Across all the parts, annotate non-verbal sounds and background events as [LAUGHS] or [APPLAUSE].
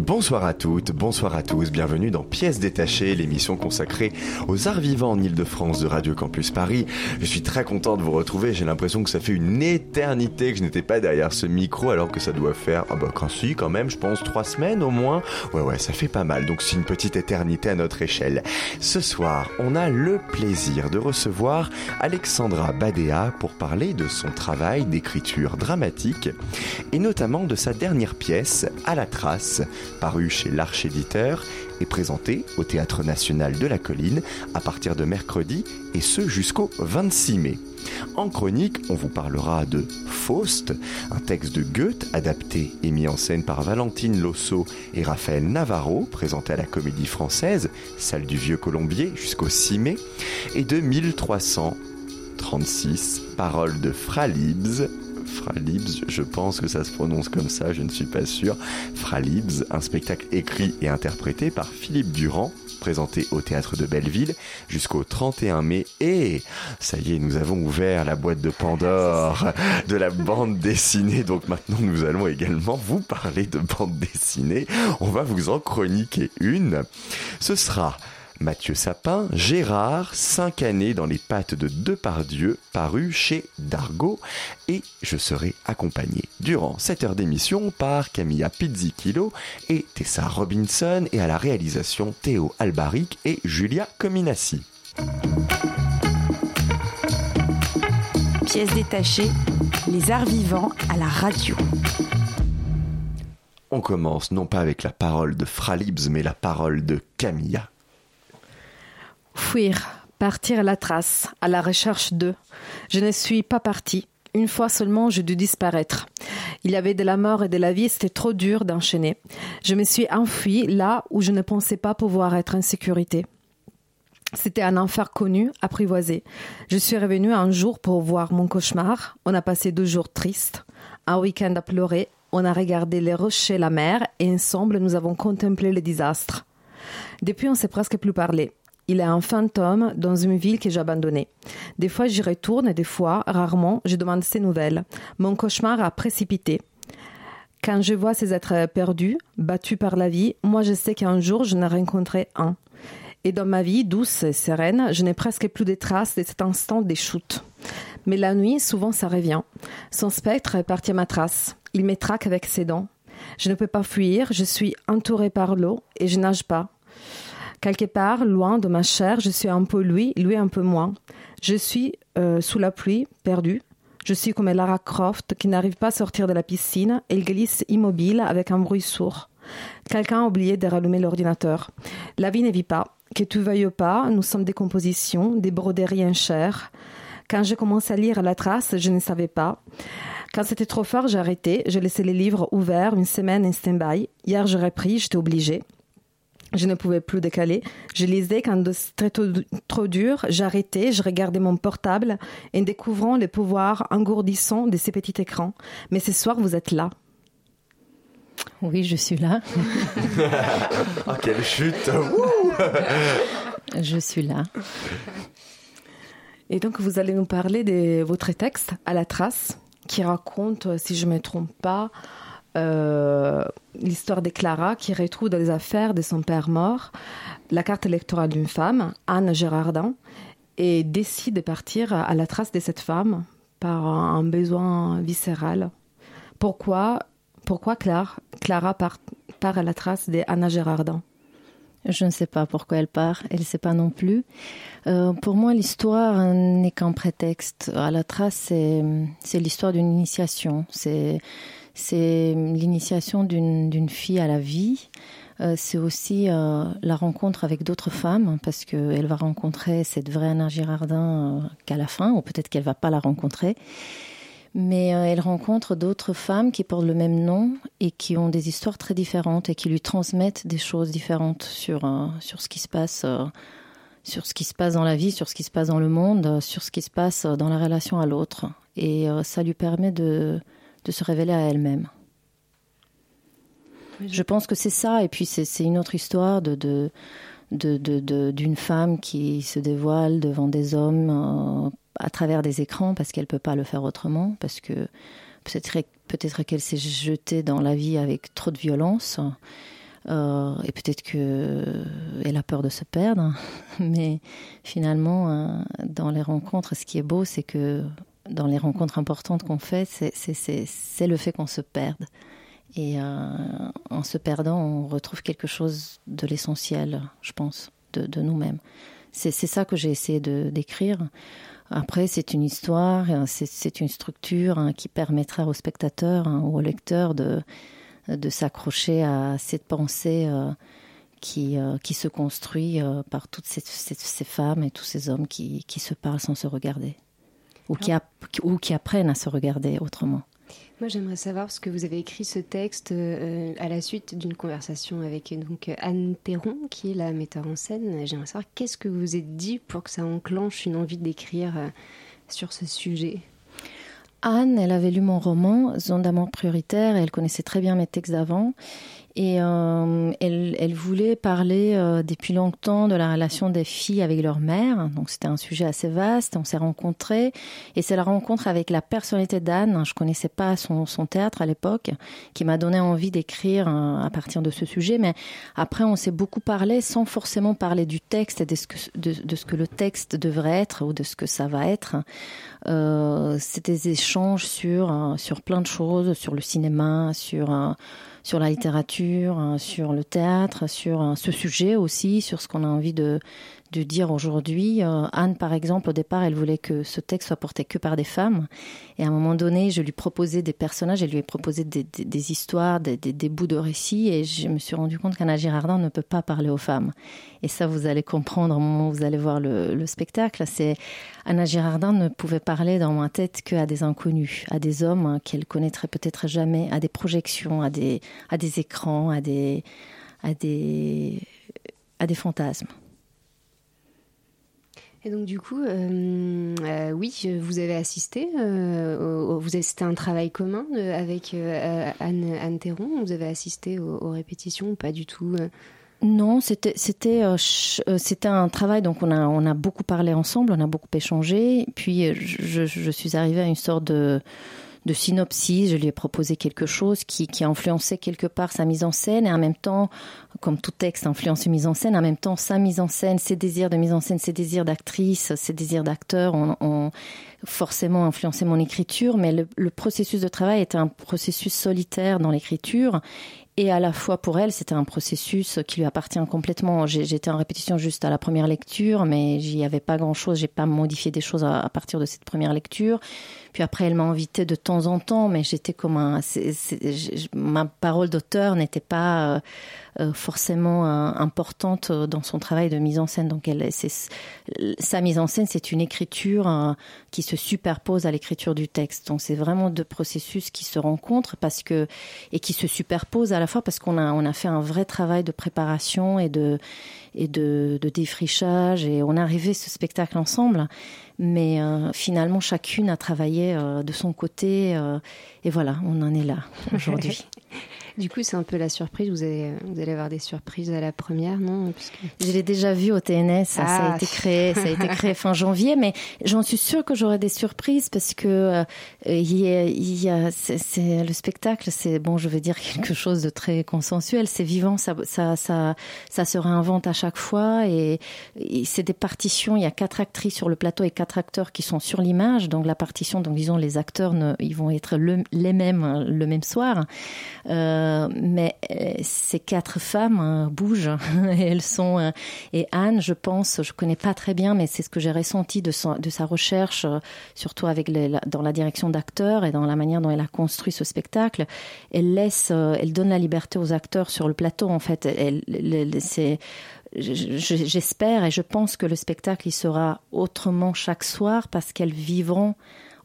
Bonsoir à toutes, bonsoir à tous, bienvenue dans Pièces détachées, l'émission consacrée aux arts vivants en Ile-de-France de Radio Campus Paris. Je suis très content de vous retrouver, j'ai l'impression que ça fait une éternité que je n'étais pas derrière ce micro alors que ça doit faire, ah bah quand si quand même, je pense trois semaines au moins. Ouais ouais, ça fait pas mal, donc c'est une petite éternité à notre échelle. Ce soir, on a le plaisir de recevoir Alexandra Badea pour parler de son travail d'écriture dramatique et notamment de sa dernière pièce, À la trace, paru chez l'Arche Éditeur et présenté au Théâtre National de la Colline à partir de mercredi et ce jusqu'au 26 mai. En chronique, on vous parlera de Faust, un texte de Goethe adapté et mis en scène par Valentine Losso et Raphaël Navarro, présenté à la Comédie Française, salle du Vieux Colombier jusqu'au 6 mai, et de 1336 paroles de Fralibs, Fralibs, je pense que ça se prononce comme ça, je ne suis pas sûr. Fralibs, un spectacle écrit et interprété par Philippe Durand, présenté au théâtre de Belleville jusqu'au 31 mai. Et ça y est, nous avons ouvert la boîte de Pandore de la bande dessinée. Donc maintenant, nous allons également vous parler de bande dessinée. On va vous en chroniquer une. Ce sera Mathieu Sapin, Gérard, 5 années dans les pattes de Depardieu, paru chez Dargaud, et je serai accompagné durant cette heure d'émission par Camilla Pizzichillo et Tessa Robinson, et à la réalisation Théo Albaric et Julia Cominassi. Pièces détachées, les arts vivants à la radio. On commence non pas avec la parole de Fralibs, mais la parole de Camilla. Fuir, partir à la trace, à la recherche d'eux. Je ne suis pas parti. Une fois seulement, je dû disparaître. Il y avait de la mort et de la vie, c'était trop dur d'enchaîner. Je me suis enfui là où je ne pensais pas pouvoir être en sécurité. C'était un enfer connu, apprivoisé. Je suis revenu un jour pour voir mon cauchemar. On a passé deux jours tristes, un week-end à pleurer. On a regardé les rochers, la mer, et ensemble nous avons contemplé le désastre. Depuis, on s'est presque plus parlé. Il est un fantôme dans une ville que j'ai abandonnée. Des fois, j'y retourne et des fois, rarement, je demande ses nouvelles. Mon cauchemar a précipité. Quand je vois ces êtres perdus, battus par la vie, moi je sais qu'un jour je n'ai rencontré un. Et dans ma vie douce et sereine, je n'ai presque plus de traces de cet instant des chutes. Mais la nuit, souvent ça revient. Son spectre est parti à ma trace. Il me traque avec ses dents. Je ne peux pas fuir, je suis entourée par l'eau et je nage pas. Quelque part, loin de ma chair, je suis un peu lui, lui un peu moi. Je suis euh, sous la pluie, perdue. Je suis comme Lara Croft qui n'arrive pas à sortir de la piscine. Elle glisse immobile avec un bruit sourd. Quelqu'un a oublié de rallumer l'ordinateur. La vie ne vit pas. Que tu veuilles pas, nous sommes des compositions, des broderies en chair. Quand j'ai commencé à lire La Trace, je ne savais pas. Quand c'était trop fort, j'ai arrêté. J'ai laissé les livres ouverts une semaine en stand-by. Hier, j'ai repris, j'étais obligée. Je ne pouvais plus décaler. Je lisais quand c'était trop, trop dur. J'arrêtais, je regardais mon portable en découvrant les pouvoirs engourdissants de ces petits écrans. Mais ce soir, vous êtes là. Oui, je suis là. oh, [LAUGHS] quelle chute Je suis là. Et donc, vous allez nous parler de votre texte, À la trace, qui raconte, si je ne me trompe pas, euh, l'histoire de Clara qui retrouve dans les affaires de son père mort la carte électorale d'une femme, Anne Gérardin, et décide de partir à la trace de cette femme par un besoin viscéral. Pourquoi, pourquoi Clara, Clara part, à la trace d'Anna Gérardin je ne sais pas pourquoi elle part, elle ne sait pas non plus. Euh, pour moi, l'histoire n'est qu'un prétexte. À la trace, c'est l'histoire d'une initiation. C'est c'est l'initiation d'une fille à la vie. Euh, c'est aussi euh, la rencontre avec d'autres femmes, parce qu'elle va rencontrer cette vraie Anna Girardin euh, qu'à la fin, ou peut-être qu'elle va pas la rencontrer. mais elle rencontre d'autres femmes qui portent le même nom et qui ont des histoires très différentes et qui lui transmettent des choses différentes sur, sur ce qui se passe sur ce qui se passe dans la vie, sur ce qui se passe dans le monde, sur ce qui se passe dans la relation à l'autre. Et ça lui permet de, de se révéler à elle-même. Je pense que c'est ça, et puis c'est une autre histoire de, d'une femme qui se dévoile devant des hommes euh, à travers des écrans parce qu'elle ne peut pas le faire autrement, parce que peut-être peut-être qu'elle s'est jetée dans la vie avec trop de violence. Euh, et peut-être qu'elle a peur de se perdre, [LAUGHS] mais finalement, euh, dans les rencontres, ce qui est beau, c'est que dans les rencontres importantes qu'on fait, c'est le fait qu'on se perde. Et euh, en se perdant, on retrouve quelque chose de l'essentiel, je pense, de, nous-mêmes. C'est ça que j'ai essayé de d'écrire. Après, c'est une histoire, c'est une structure hein, qui permettra au spectateur hein, ou au lecteur de, s'accrocher à cette pensée euh, qui, euh, qui se construit par toutes ces, femmes et tous ces hommes qui se parlent sans se regarder ou qui, ou qui apprennent à se regarder autrement. Moi, j'aimerais savoir parce que vous avez écrit ce texte euh, à la suite d'une conversation avec donc Anne Théron, qui est la metteur en scène. J'aimerais savoir qu'est-ce que vous vous êtes dit pour que ça enclenche une envie d'écrire euh, sur ce sujet? Anne, elle avait lu mon roman Zone d'amour prioritaire et elle connaissait très bien mes textes d'avant. Et euh, elle, voulait parler euh, depuis longtemps de la relation des filles avec leur mère. Donc c'était un sujet assez vaste. On s'est rencontrés et c'est la rencontre avec la personnalité d'Anne. Je connaissais pas son, théâtre à l'époque, qui m'a donné envie d'écrire euh, à partir de ce sujet. Mais après, on s'est beaucoup parlé sans forcément parler du texte et de ce que, de, ce que le texte devrait être ou de ce que ça va être. C'était des échanges sur sur plein de choses, sur le cinéma, sur sur la littérature, hein, sur le théâtre, sur hein, ce sujet aussi, sur ce qu'on a envie de, de dire aujourd'hui. Euh, Anne, par exemple, au départ, elle voulait que ce texte soit porté que par des femmes. Et à un moment donné, je lui proposais des personnages, elle lui ai proposé des, histoires, des, bouts de récits, et je me suis rendu compte qu'Anna Girardin ne peut pas parler aux femmes. Et ça, vous allez comprendre au moment où vous allez voir le, le spectacle. C'est Anna Girardin ne pouvait parler dans ma tête qu'à des inconnus, à des hommes hein, qu'elle connaîtrait peut-être jamais, à des projections, à des, écrans, à des fantasmes. Et donc du coup, euh, euh, oui, vous avez assisté. Euh, c'était un travail commun avec Anne, Anne Théron. Vous avez assisté aux, répétitions ou pas du tout non, c'était c'était c'était un travail donc on a on a beaucoup parlé ensemble, on a beaucoup échangé. Puis je, je suis arrivée à une sorte de de synopsis. Je lui ai proposé quelque chose qui, a influencé quelque part sa mise en scène et en même temps, comme tout texte influence une mise en scène, en même temps sa mise en scène, ses désirs de mise en scène, ses désirs d'actrice, ses désirs d'acteur ont, forcément influencé mon écriture. Mais le, le processus de travail était un processus solitaire dans l'écriture et à la fois pour elle, c'était un processus qui lui appartient complètement. J'étais en répétition juste à la première lecture, mais j'y avais pas grand chose. J'ai pas modifié des choses à, partir de cette première lecture. Puis après, elle m'a invité de temps en temps, mais j'étais comme un. ma parole d'auteur n'était pas euh, euh, forcément euh, importante dans son travail de mise en scène. Donc, elle, sa mise en scène, c'est une écriture qui se superpose à l'écriture du texte. Donc, c'est vraiment deux processus qui se rencontrent parce que et qui se superposent à la fois parce qu'on a on a fait un vrai travail de préparation et de et de, de défrichage et on a arrivé ce spectacle ensemble. Mais euh, finalement, chacune a travaillé euh, de son côté. Euh, et voilà, on en est là [LAUGHS] aujourd'hui. Du coup, c'est un peu la surprise. Vous allez, vous allez avoir des surprises à la première, non? Je l'ai déjà vu au TNS. Ça, a ah. été créé, ça a été créé fin janvier, mais j'en suis sûre que j'aurai des surprises parce que euh, il y a, il y a c'est le spectacle. C'est bon, je veux dire quelque chose de très consensuel. C'est vivant, ça, ça, ça, ça se réinvente à chaque fois et, c'est des partitions. Il y a quatre actrices sur le plateau et quatre acteurs qui sont sur l'image. Donc la partition, donc disons les acteurs, ne, ils vont être les mêmes hein, le même soir. Euh, euh, mais euh, ces quatre femmes hein, bougent et [LAUGHS] elles sont euh, et Anne, je pense, je connais pas très bien, mais c'est ce que j'ai ressenti de, de sa recherche, surtout avec dans la direction d'acteurs et dans la manière dont elle a construit ce spectacle. Elle laisse, elle donne la liberté aux acteurs sur le plateau. En fait, elle, c'est J'espère et je pense que le spectacle il sera autrement chaque soir parce qu'elles vivront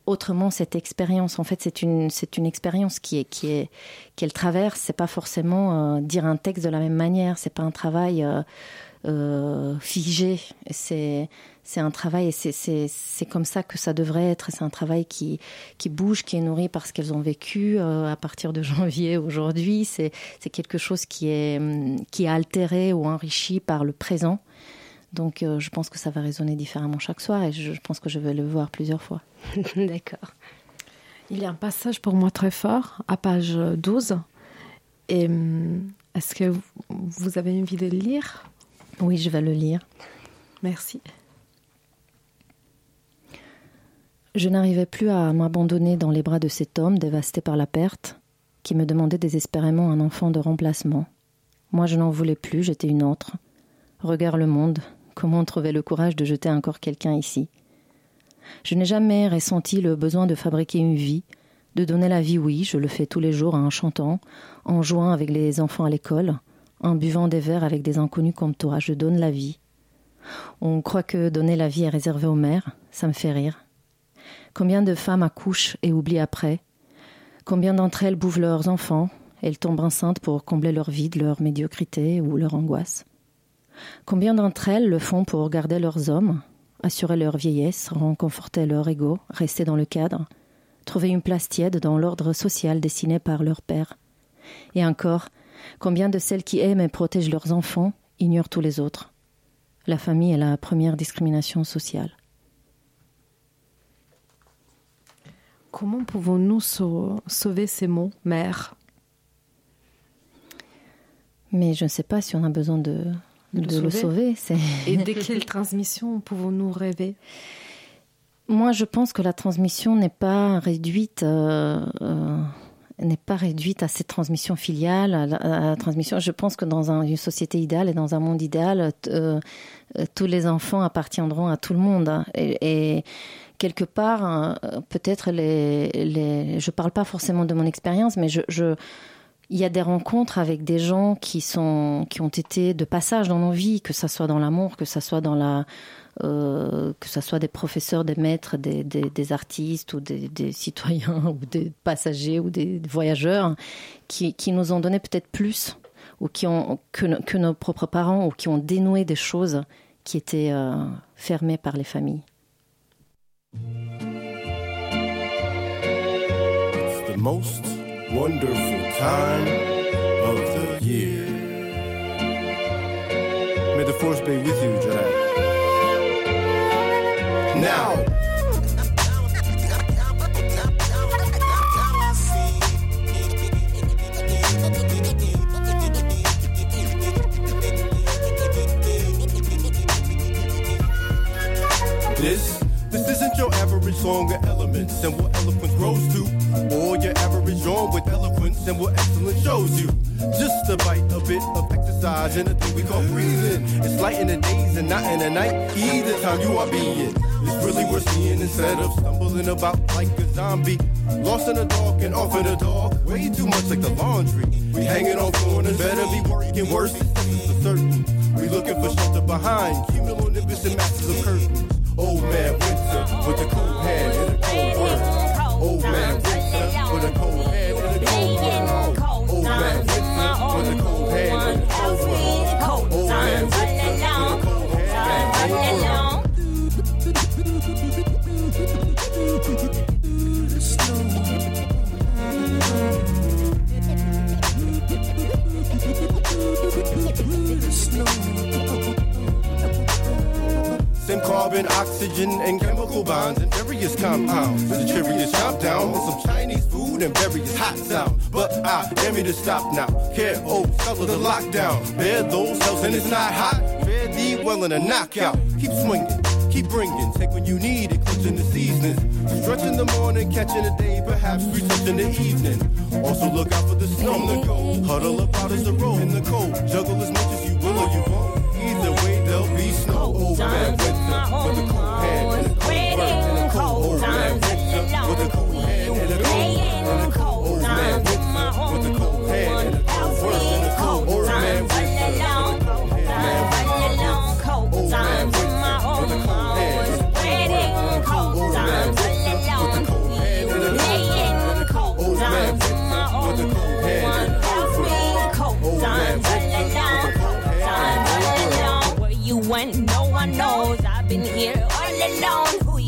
autrement cette expérience. En fait, c'est une, c'est une expérience qui est, qui est, qu'elle traverse. C'est pas forcément euh, dire un texte de la même manière. C'est pas un travail euh, euh, figé. C'est, c'est un travail et c'est, c'est, c'est comme ça que ça devrait être. C'est un travail qui, qui bouge, qui est nourri par ce qu'elles ont vécu à partir de [LAUGHS] janvier aujourd'hui. C'est, c'est quelque chose qui est, qui est altéré ou enrichi par le présent. Donc euh, je pense que ça va résonner différemment chaque soir et je, pense que je vais le voir plusieurs fois. [LAUGHS] D'accord. Il y a un passage pour moi très fort à page 12. Et hum, est-ce que vous avez envie de le lire? Oui, je vais le lire. Merci. Je n'arrivais plus à m'abandonner dans les bras de cet homme dévasté par la perte, qui me demandait désespérément un enfant de remplacement. Moi, je n'en voulais plus, j'étais une autre. Regarde le monde, Comment trouver le courage de jeter encore quelqu'un ici? Je n'ai jamais ressenti le besoin de fabriquer une vie, de donner la vie, oui, je le fais tous les jours en chantant, en jouant avec les enfants à l'école, en buvant des verres avec des inconnus comme toi, je donne la vie. On croit que donner la vie est réservé aux mères, ça me fait rire. Combien de femmes accouchent et oublient après? Combien d'entre elles bouvent leurs enfants? Elles tombent enceintes pour combler leur vide, leur médiocrité ou leur angoisse. Combien d'entre elles le font pour garder leurs hommes, assurer leur vieillesse, renconforter leur ego, rester dans le cadre, trouver une place tiède dans l'ordre social dessiné par leur père? Et encore, combien de celles qui aiment et protègent leurs enfants ignorent tous les autres? La famille est la première discrimination sociale. Comment pouvons-nous sauver ces mots, mère? Mais je ne sais pas si on a besoin de, de, le sauver. Et de [LAUGHS] quelle transmission pouvons-nous rêver? Moi, je pense que la transmission n'est pas réduite. Euh, euh, n'est pas réduite à cette transmission filiale, à la, transmission. Je pense que dans une société idéale et dans un monde idéal, euh, tous les enfants appartiendront à tout le monde. Et, quelque part, peut-être les, les, je parle pas forcément de mon expérience, mais je, je il y a des rencontres avec des gens qui sont qui ont été de passage dans nos vies, que ça soit dans l'amour, que ça soit dans la euh, que ça soit des professeurs, des maîtres, des, des, artistes ou des, citoyens [LAUGHS] ou des passagers ou des voyageurs qui, qui nous ont donné peut-être plus ou qui ont que, nos propres parents ou qui ont dénoué des choses qui étaient euh, fermées par les familles. Wonderful time of the year. May the force be with you, Jedi. Now. This, this isn't your average song of elements and what eloquence grows to, or your average drawing with eloquence and what excellence shows you. Just a bite, a bit of exercise and a thing we call breathing. It's light in the days and not in the night. Either time you are being, it's really worth seeing instead of stumbling about like a zombie. Lost in the dark and off in the dark. Way too much like the laundry. We hanging on corners, better be working worse. This for certain. We looking for shelter behind cumulonimbus and masses of curtains. Old man winter with the cold hand and the cold word. Old man with a cold hand and a cold word. Old man with a cold and a cold. Old man with a cold and a cold. Carbon, oxygen, and chemical bonds and various compounds. With a curious countdown some Chinese food and various hot sound. But I am me to stop now. Care, oh, suffer the lockdown. Bear those cells and it's not hot. Fare thee well in a knockout. Keep swinging keep bringing. Take when you need it, clutching the seasons. Stretch in the morning, catching the day, perhaps retouch in the evening. Also look out for the snow to go. Huddle up out as the road in the cold. Juggle as much as you will or you won't. Either way, there'll be snow. Move back with them with a cool hand. With a cool hand. With a cool hand.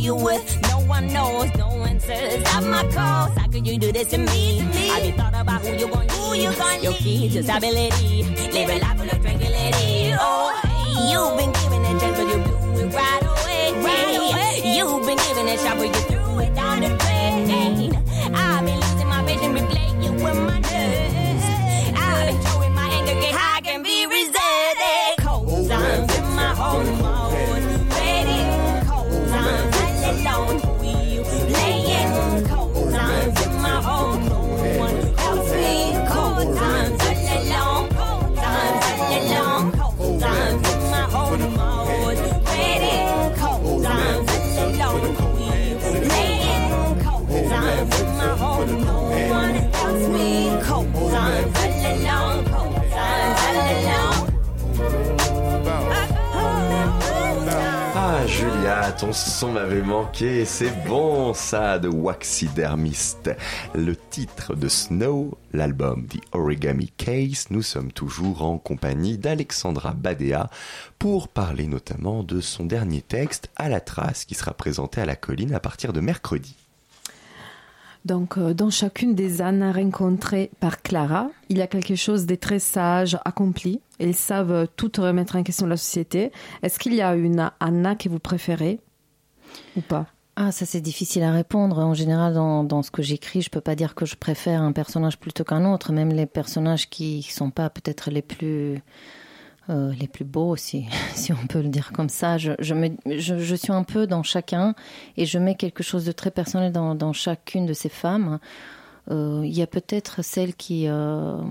You with? No one knows. No answers of my calls. How could you do this to me? Have you thought about who you gonna who you gonna Your key to stability. Live a life full of tranquility. Oh, hey, you've been given a chance, but you blew it right away. Right away. You've been given a shot, but you threw it down the drain. I've been losing my patience, been playing with my nerves. I've been throwing my anger, get high, Julia, ton son m'avait manqué. C'est bon, ça, de Waxidermist. Le titre de Snow, l'album The Origami Case. Nous sommes toujours en compagnie d'Alexandra Badea pour parler notamment de son dernier texte, À la trace, qui sera présenté à la colline à partir de mercredi. Donc, euh, dans chacune des Anna rencontrées par Clara, il y a quelque chose de très sage, accompli. Elles savent toutes remettre en question la société. Est-ce qu'il y a une Anna que vous préférez ou pas? Ah, ça c'est difficile à répondre. En général, dans, dans ce que j'écris, je peux pas dire que je préfère un personnage plutôt qu'un autre. Même les personnages qui sont pas peut-être les plus euh, les plus beaux, si, [LAUGHS] si on peut le dire comme ça. Je, je, me, je, je suis un peu dans chacun et je mets quelque chose de très personnel dans, dans chacune de ces femmes. Euh, Il y a peut-être celle qui, euh,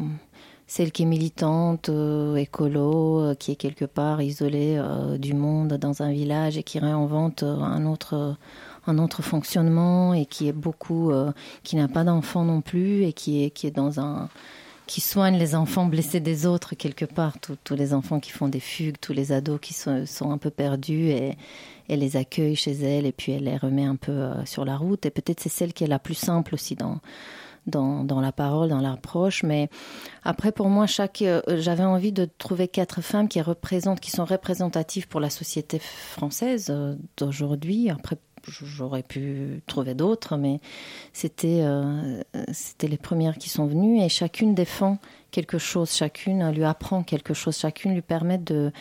celle qui est militante, écolo, qui est quelque part isolée du monde dans un village et qui réinvente un autre un autre fonctionnement et qui est beaucoup qui n'a pas d'enfant non plus et qui est qui est dans un qui soigne les enfants blessés des autres quelque part, tous, les enfants qui font des fugues, tous les ados qui sont, un peu perdus et elle les accueille chez elle et puis elle les remet un peu euh, sur la route. Et peut-être c'est celle qui est la plus simple aussi dans, la parole, dans l'approche. Mais après, pour moi, chaque, euh, j'avais envie de trouver quatre femmes qui représentent, qui sont représentatives pour la société française euh, d'aujourd'hui. J'aurais pu trouver d'autres, mais c'était euh, les premières qui sont venues et chacune défend quelque chose, chacune lui apprend quelque chose, chacune lui permet de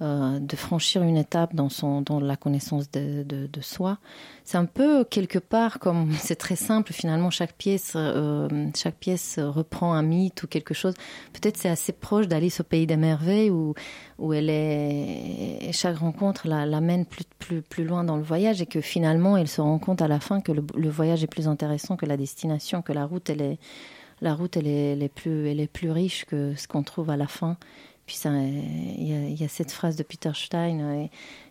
euh, de franchir une étape dans son dans la connaissance de, de, soi. C'est un peu quelque part comme [LAUGHS] c'est très simple finalement chaque pièce euh, chaque pièce reprend un mythe ou quelque chose. Peut-être c'est assez proche d'Alice au pays des merveilles où où elle est chaque rencontre l'amène la plus plus plus loin dans le voyage et que finalement elle se rend compte à la fin que le, voyage est plus intéressant que la destination, que la route elle est la route elle est plus elle est plus riche que ce qu'on trouve à la fin. Puis il y, a, cette phrase de Peter Stein euh,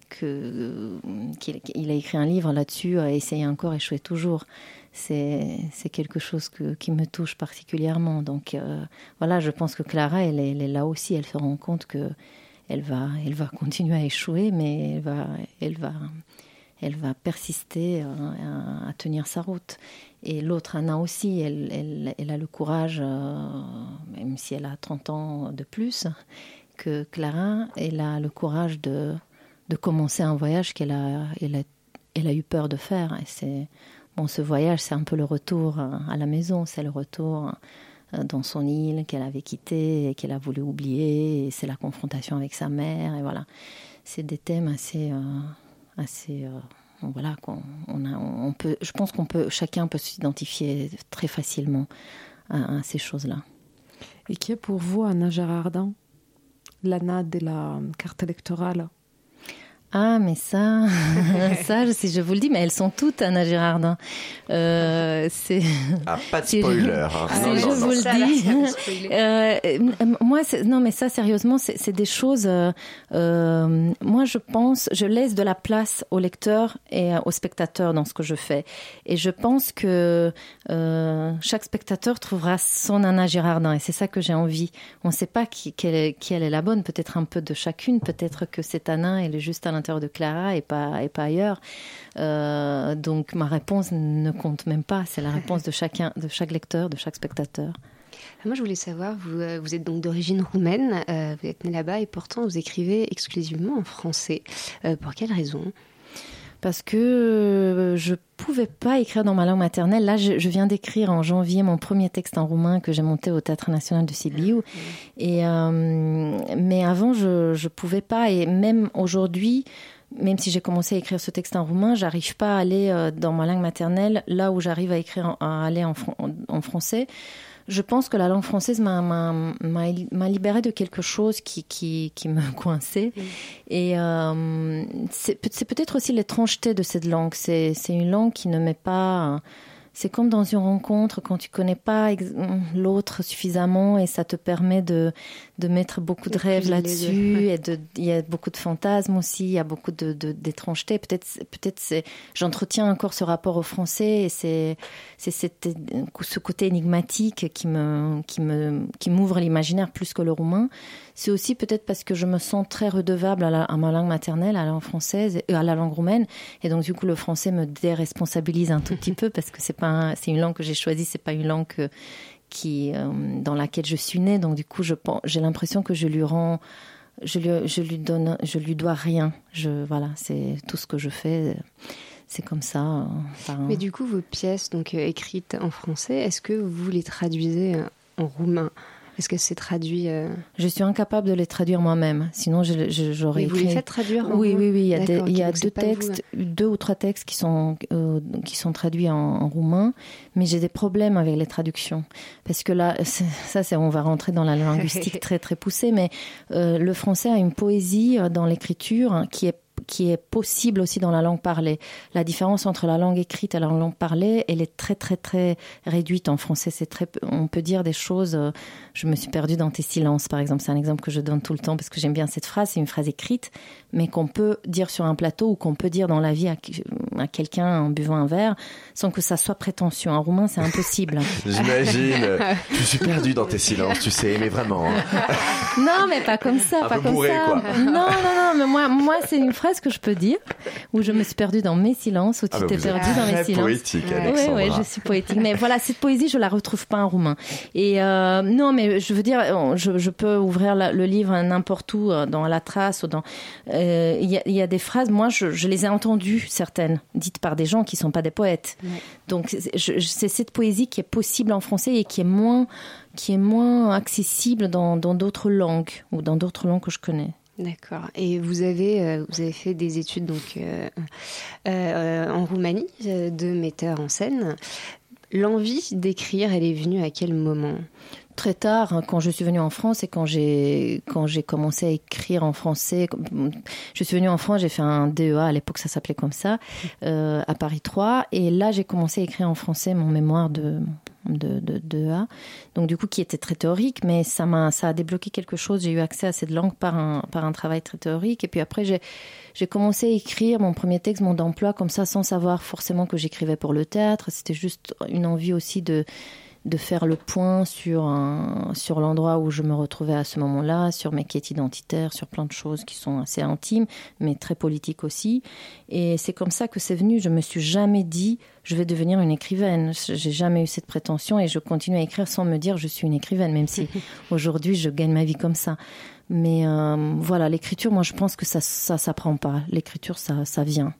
que qu'il il a écrit un livre là-dessus, euh, essayer encore, échouer toujours. C'est quelque chose que, qui me touche particulièrement. Donc euh, voilà, je pense que Clara, elle elle est là aussi. Elle se rend compte que elle va, elle va [LAUGHS] continuer à échouer, mais elle va, elle va, elle va persister à, tenir sa route. Et l'autre Anna aussi, elle, elle, a le courage, euh, même si elle a 30 ans de plus, que Clara, elle a le courage de, de commencer un voyage qu'elle a, elle elle a eu peur de faire. Et c'est bon, ce voyage, c'est un peu le retour à la maison, c'est le retour dans son île qu'elle avait quittée et qu'elle a voulu oublier. C'est la confrontation avec sa mère. Et voilà, c'est des thèmes assez, euh, assez euh, voilà qu'on on a on peut je pense qu'on peut chacun peut s'identifier très facilement à, à ces choses là et qui est pour vous Anna Gérardin l'Anna de la carte électorale? Ah mais ça [LAUGHS] ça si je vous le dis mais elles sont toutes Anna Girardin. Euh, c'est ah, pas de spoiler hein. si non, je non, vous non. le dis. euh, moi non mais ça sérieusement c'est des choses euh, moi je pense je laisse de la place au lecteur et au spectateur dans ce que je fais. Et je pense que euh, chaque spectateur trouvera son Anna Girardin. Et c'est ça que j'ai envie. On ne sait pas qui, quelle, est, qui elle est la bonne. Peut-être un peu de chacune. Peut-être que cette Anna elle est juste à de Clara et pas, et pas ailleurs. Euh, donc ma réponse ne compte même pas, c'est la réponse de chacun, de chaque lecteur, de chaque spectateur. Moi, je voulais savoir, vous, euh, vous êtes donc d'origine roumaine, euh, vous êtes né là-bas et pourtant vous écrivez exclusivement en français. Pour quelle raison? Parce que euh, je pouvais pas écrire dans ma langue maternelle. Là, je, viens d'écrire en janvier mon premier texte en roumain que j'ai monté au Théâtre National de Sibiu. Euh, mais avant, je je pouvais pas. Et même aujourd'hui, même si j'ai commencé à écrire ce texte en roumain, j'arrive pas à aller euh, dans ma langue maternelle là où j'arrive à écrire, à aller en français. Je pense que la langue française m'a- m'a m'a- m'a libérée de quelque chose qui, qui, qui me [LAUGHS] coinçait. Et euh, c'est peut- c'est peut-être aussi l'étrangeté de cette langue. C'est c'est une langue qui ne met pas... C'est comme dans une rencontre quand tu connais pas ex- l'autre suffisamment et ça te permet de, de mettre beaucoup de De rêves là-dessus ouais. et de, il y a beaucoup de fantasmes aussi, il y a beaucoup de de- d'étrangeté. Peut-être peut-être c'est j'entretiens encore ce rapport au français et c'est c'est cette- ce côté énigmatique qui me qui me qui m'ouvre l'imaginaire plus que le roumain. C'est aussi peut-être parce que je me sens très redevable à, la- à ma langue maternelle, à la langue française, et à la langue roumaine, et donc du coup le français me déresponsabilise un tout petit [LAUGHS] peu parce que c'est pas un- c'est une langue que j'ai choisie, c'est pas une langue que- qui euh, dans laquelle je suis née, donc du coup je j'ai l'impression que je lui rends je lui, je lui donne, je lui dois rien. Je, voilà, c'est tout ce que je fais. C'est comme ça. Mais du coup, vos pièces donc euh, écrites en français, est-ce que vous les traduisez en roumain? Est-ce que c'est traduit euh, Je suis incapable de les traduire moi-même. Sinon, je- je- j'aurais Mais vous écrit. les faites traduire en Oui, oui, oui. Il y a, des- D'accord, il y ok, a donc deux vous, textes, deux ou trois textes qui sont euh, qui sont traduits en, en roumain, mais j'ai des problèmes avec les traductions parce que là, [LAUGHS] ça, c'est on va rentrer dans la [LAUGHS] linguistique très très poussée, mais euh, le français a une poésie dans l'écriture hein, qui est qui est possible aussi dans la langue parlée. La différence entre la langue écrite et la langue parlée, elle est très très très réduite en français. C'est très, on peut dire des choses. euh, Je me suis perdue dans tes silences, par exemple. C'est un exemple que je donne tout le temps parce que j'aime bien cette phrase. C'est une phrase écrite, mais qu'on peut dire sur un plateau ou qu'on peut dire dans la vie à, quelqu'un en buvant un verre, sans que ça soit prétentieux. En roumain, c'est impossible. [LAUGHS] J'imagine. [LAUGHS] Je suis perdu dans tes silences, tu sais, mais vraiment. hein. [LAUGHS] Non, mais pas comme ça, Un pas peu comme bourré, ça. quoi. Non, non, non, mais moi, moi, c'est une phrase que je peux dire où je me suis perdue dans mes silences, où tu Ah bah, t'es vous êtes perdu dans mes silences. poétique, Oui, Alexandra. oui, je suis poétique. Mais voilà, cette poésie, je la retrouve pas en roumain. Et euh, non, mais je veux dire, je, je peux ouvrir la- le livre n'importe où, euh, dans la trace ou dans. Euh, Il y, a, il y a des phrases, moi, je, je les ai entendues certaines, dites par des gens qui sont pas des poètes. Donc c'est cette poésie qui est possible en français et qui est moins qui est moins accessible dans d'autres langues ou dans d'autres langues que je connais. D'accord. Et vous avez, euh, vous avez fait des études donc euh, en Roumanie de metteur en scène. L'envie d'écrire, elle est venue à quel moment? Très tard, hein, quand je suis venue en France et quand j'ai quand j'ai commencé à écrire en français. Je suis venue en France, j'ai fait un DEA à l'époque, ça s'appelait comme ça, euh, à Paris 3, et là j'ai commencé à écrire en français mon mémoire de de, de, DEA, donc du coup qui était très théorique, mais ça m'a ça a débloqué quelque chose. J'ai eu accès à cette langue par un par un travail très théorique, et puis après j'ai j'ai commencé à écrire mon premier texte, mon d'emploi comme ça, sans savoir forcément que j'écrivais pour le théâtre. C'était juste une envie aussi de de faire le point sur un, sur l'endroit où je me retrouvais à ce moment-là, sur mes quêtes identitaires, sur plein de choses qui sont assez intimes, mais très politiques aussi. Et c'est comme ça que c'est venu. Je me suis jamais dit je vais devenir une écrivaine. J'ai jamais eu cette prétention et je continue à écrire sans me dire je suis une écrivaine, même si [LAUGHS] aujourd'hui je gagne ma vie comme ça. Mais euh, voilà, l'écriture, moi je pense que ça, ça s'apprend pas. L'écriture, ça, ça vient.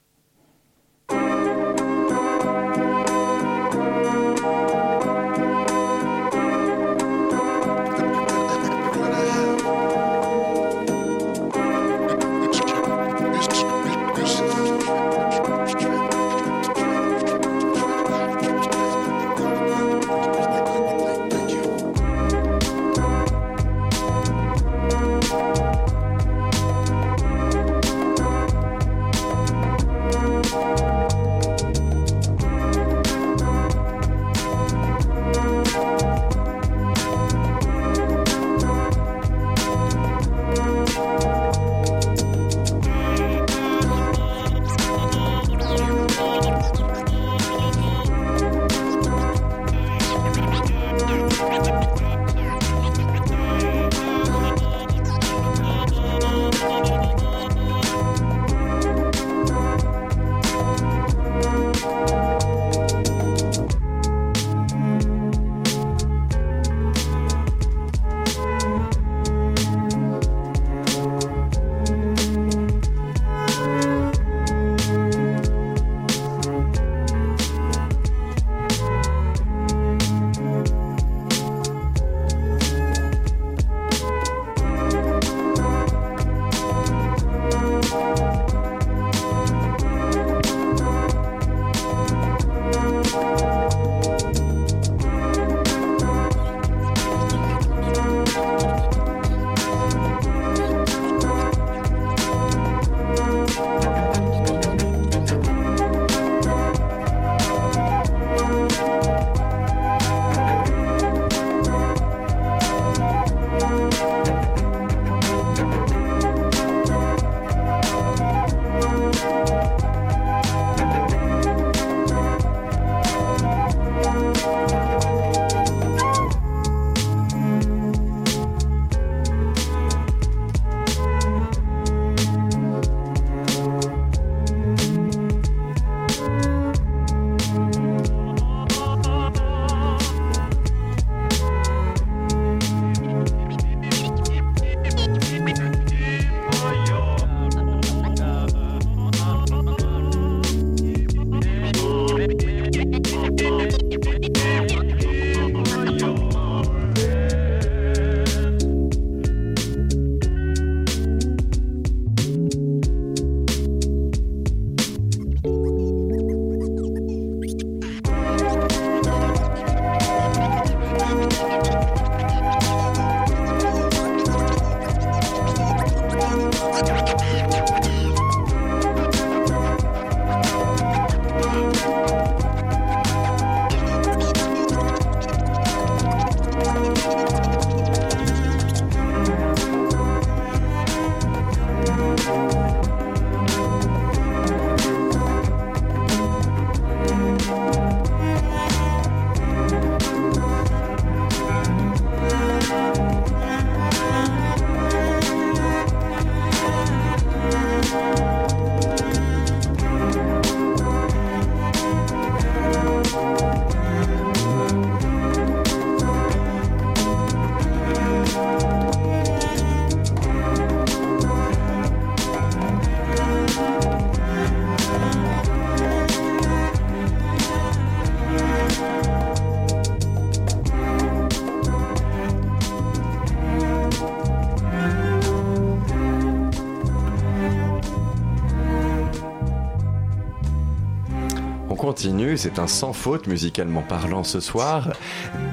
C'est un sans faute musicalement parlant ce soir.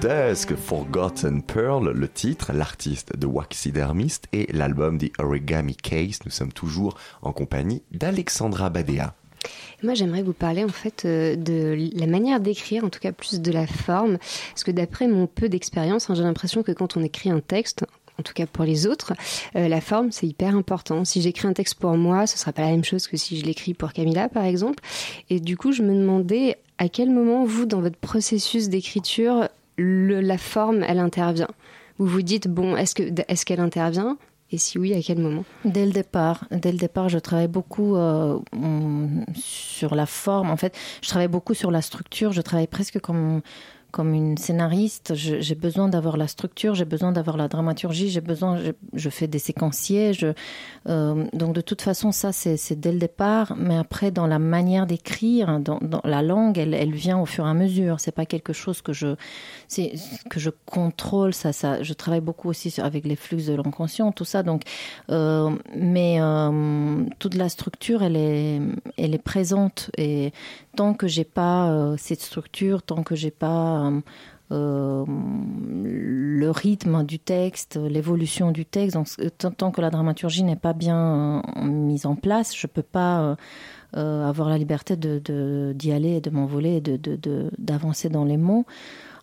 Dusk Forgotten Pearl, le titre, l'artiste de Waxidermist et l'album The Origami Case. Nous sommes toujours en compagnie d'Alexandra Badea. Moi, j'aimerais vous parler en fait euh, de la manière d'écrire, en tout cas plus de la forme, parce que d'après mon peu d'expérience, hein, j'ai l'impression que quand on écrit un texte, en tout cas pour les autres, euh, la forme c'est hyper important. Si j'écris un texte pour moi, ce sera pas la même chose que si je l'écris pour Camilla par exemple. Et du coup, je me demandais à quel moment vous, dans votre processus d'écriture, la forme elle intervient. Vous vous dites bon, est-ce est-ce qu'elle intervient? Et si oui, à quel moment? Dès le départ. Dès le départ, je travaille beaucoup euh, sur la forme. En fait, je travaille beaucoup sur la structure. Je travaille presque comme comme une scénariste, j'ai besoin d'avoir la structure, j'ai besoin d'avoir la dramaturgie, j'ai besoin, je, fais des séquenciers, je, euh, donc de toute façon ça c'est dès le départ, mais après dans la manière d'écrire, dans, la langue, elle, elle, vient au fur et à mesure. C'est pas quelque chose que je, que je contrôle. Ça, ça, je travaille beaucoup aussi avec les flux de l'inconscient, tout ça. Donc, euh, mais euh, toute la structure, elle est, elle est présente et tant que j'ai pas euh, cette structure, tant que j'ai pas euh, euh, le rythme du texte, l'évolution du texte, tant que la dramaturgie n'est pas bien mise en place, je peux pas avoir la liberté de d'y aller, de m'envoler, de d'avancer dans les mots.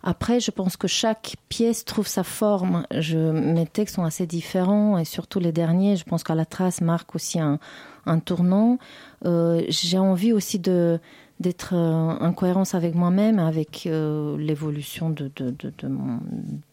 Après, je pense que chaque pièce trouve sa forme. Je, mes textes sont assez différents et surtout les derniers, je pense qu'à la trace marque aussi un, un tournant. J'ai envie aussi de d'être euh, en cohérence avec moi-même, avec euh, l'évolution de, de, de,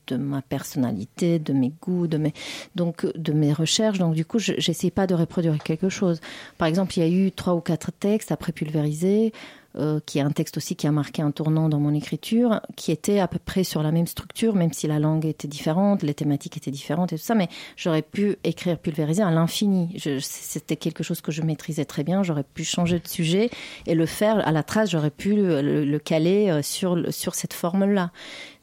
de ma personnalité, de mes goûts, de mes, donc, de mes recherches. Donc, du coup, je n'essaie pas de reproduire quelque chose. Par exemple, il y a eu trois ou quatre textes après pulvériser euh, qui est un texte aussi qui a marqué un tournant dans mon écriture, qui était à peu près sur la même structure, même si la langue était différente, les thématiques étaient différentes et tout ça, mais j'aurais pu écrire pulvériser à l'infini. C'était quelque chose que je maîtrisais très bien, j'aurais pu changer de sujet et le faire à la trace, j'aurais pu le, caler euh, sur, sur cette forme-là.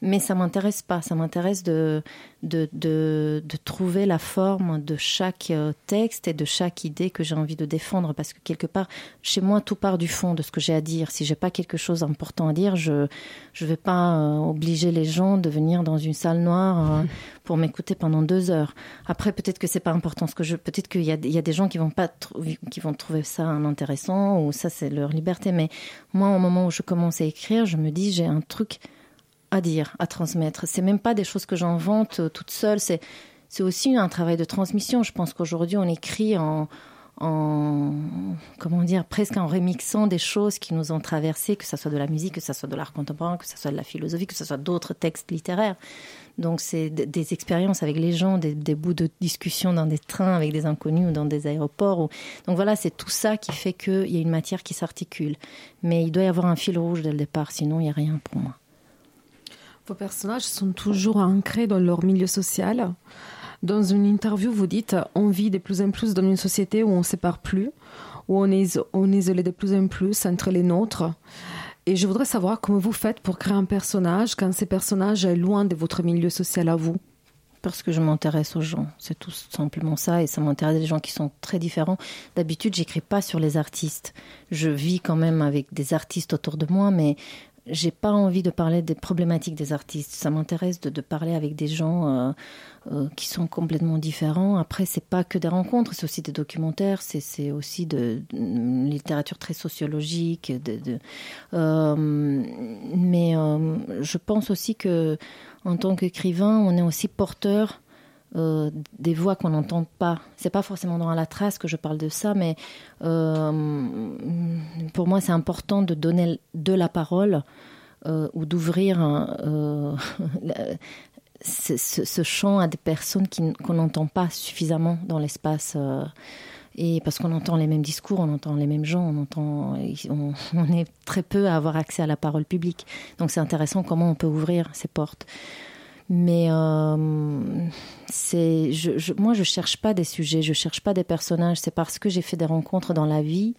Mais ça m'intéresse pas, ça m'intéresse de, de, de, de, trouver la forme de chaque euh, texte et de chaque idée que j'ai envie de défendre, parce que quelque part, chez moi, tout part du fond de ce que j'ai à dire. Si j'ai pas quelque chose d'important à dire, je je vais pas euh, obliger les gens de venir dans une salle noire euh, [LAUGHS] pour m'écouter pendant deux heures. Après, peut-être que c'est pas important ce que je, peut-être qu'il y y a des gens qui vont pas qui vont trouver ça intéressant ou ça c'est leur liberté. Mais moi, au moment où je commence à écrire, je me dis j'ai un truc à dire, à transmettre. C'est même pas des choses que j'invente euh, toute seule. C'est aussi un travail de transmission. Je pense qu'aujourd'hui on écrit en en comment dire presque en remixant des choses qui nous ont traversé, que ce soit de la musique, que ce soit de l'art contemporain, que ce soit de la philosophie, que ce soit d'autres textes littéraires. Donc c'est des expériences avec les gens, des, bouts de discussion dans des trains avec des inconnus ou dans des aéroports. Donc voilà, c'est tout ça qui fait qu'il y a une matière qui s'articule. Mais il doit y avoir un fil rouge dès le départ, sinon il n'y a rien pour moi. Vos personnages sont toujours ancrés dans leur milieu social. Dans une interview, vous dites on vit de plus en plus dans une société où on ne sépare plus, où on est, isolé de plus en plus entre les nôtres. Et je voudrais savoir comment vous faites pour créer un personnage quand ce personnage est loin de votre milieu social à vous. Parce que je m'intéresse aux gens, c'est tout simplement ça, et ça m'intéresse des gens qui sont très différents. D'habitude, j'écris pas sur les artistes. Je vis quand même avec des artistes autour de moi, mais j'ai pas envie de parler des problématiques des artistes. Ça m'intéresse de, parler avec des gens euh, euh, qui sont complètement différents. Après, c'est pas que des rencontres, c'est aussi des documentaires, c'est aussi de, littérature très sociologique. Euh, mais je pense aussi que en tant qu'écrivain, on est aussi porteur euh, des voix qu'on n'entend pas. C'est pas forcément dans la trace que je parle de ça, mais euh, pour moi c'est important de donner de la parole euh, ou d'ouvrir [LAUGHS] ce, champ à des personnes qu'on n'entend pas suffisamment dans l'espace. Et parce qu'on entend les mêmes discours, on entend les mêmes gens, on entend, [LAUGHS] on est très peu à avoir accès à la parole publique. Donc c'est intéressant comment on peut ouvrir ces portes. Mais euh, c'est, je, je, moi, je cherche pas des sujets, je cherche pas des personnages. C'est parce que j'ai fait des rencontres dans la vie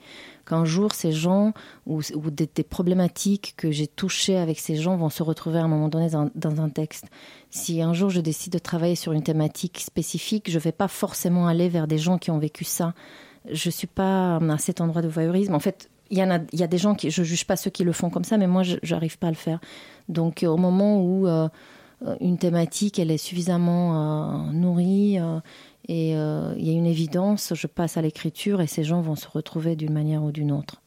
qu'un jour ces gens ou, des, problématiques que j'ai touchées avec ces gens vont se retrouver à un moment donné dans, un texte. Si un jour je décide de travailler sur une thématique spécifique, je vais pas forcément aller vers des gens qui ont vécu ça. Je suis pas à cet endroit de voyeurisme. En fait, il y en a, des gens qui, je juge pas ceux qui le font comme ça, mais moi, je n'arrive pas à le faire. Donc, au moment où une thématique, elle est suffisamment nourrie et il y a une évidence, je passe à l'écriture et ces gens vont se retrouver d'une manière ou d'une autre.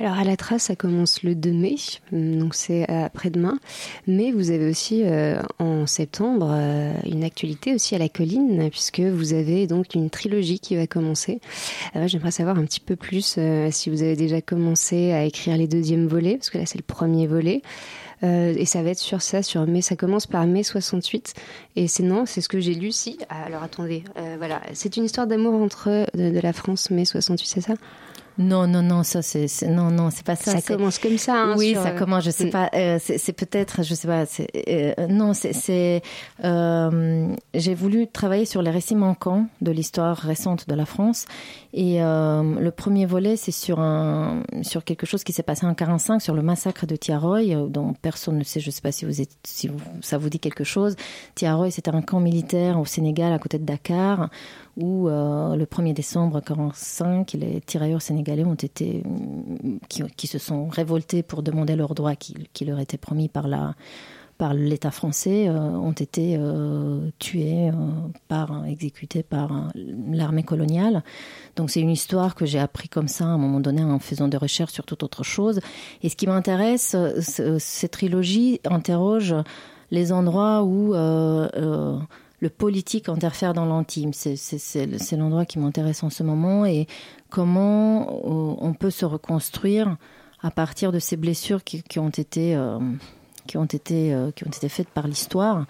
Alors à la trace, ça commence le 2 mai, donc c'est après-demain. Mais vous avez aussi euh, en septembre euh, une actualité aussi à la colline, puisque vous avez donc une trilogie qui va commencer. Euh, j'aimerais savoir un petit peu plus si vous avez déjà commencé à écrire les deuxièmes volets, parce que là c'est le premier volet. Et ça va être sur ça, sur mai. Ça commence par mai 68. Et c'est non, c'est ce que j'ai lu. Si. Ah, alors attendez, voilà, c'est une histoire d'amour entre de, de la France mai 68, c'est ça? Non, non, non, ça c'est non, non, c'est pas ça. Ça commence comme ça. Hein, oui, ça commence. Je sais mm. pas. Euh, c'est peut-être, je sais pas. Euh, non, c'est. Euh, J'ai voulu travailler sur les récits manquants de l'histoire récente de la France. Et euh, le premier volet, c'est sur un sur quelque chose qui s'est passé en 45, sur le massacre de Tiaroy, dont personne ne sait. Je sais pas si vous êtes, si vous, ça vous dit quelque chose. Tiaroy, c'était un camp militaire au Sénégal, à côté de Dakar où euh, le 1er décembre 1945, les tirailleurs sénégalais qui, se sont révoltés pour demander leurs droits qui, leur étaient promis par l'État français euh, ont été euh, tués par exécutés par l'armée coloniale. Donc c'est une histoire que j'ai appris comme ça à un moment donné en faisant des recherches sur toute autre chose. Et ce qui m'intéresse, cette trilogie interroge les endroits où le politique interfère dans l'intime. C'est l'endroit qui m'intéresse en ce moment et comment euh, on peut se reconstruire à partir de ces blessures qui, ont été euh, qui ont été euh, qui ont été faites par l'histoire.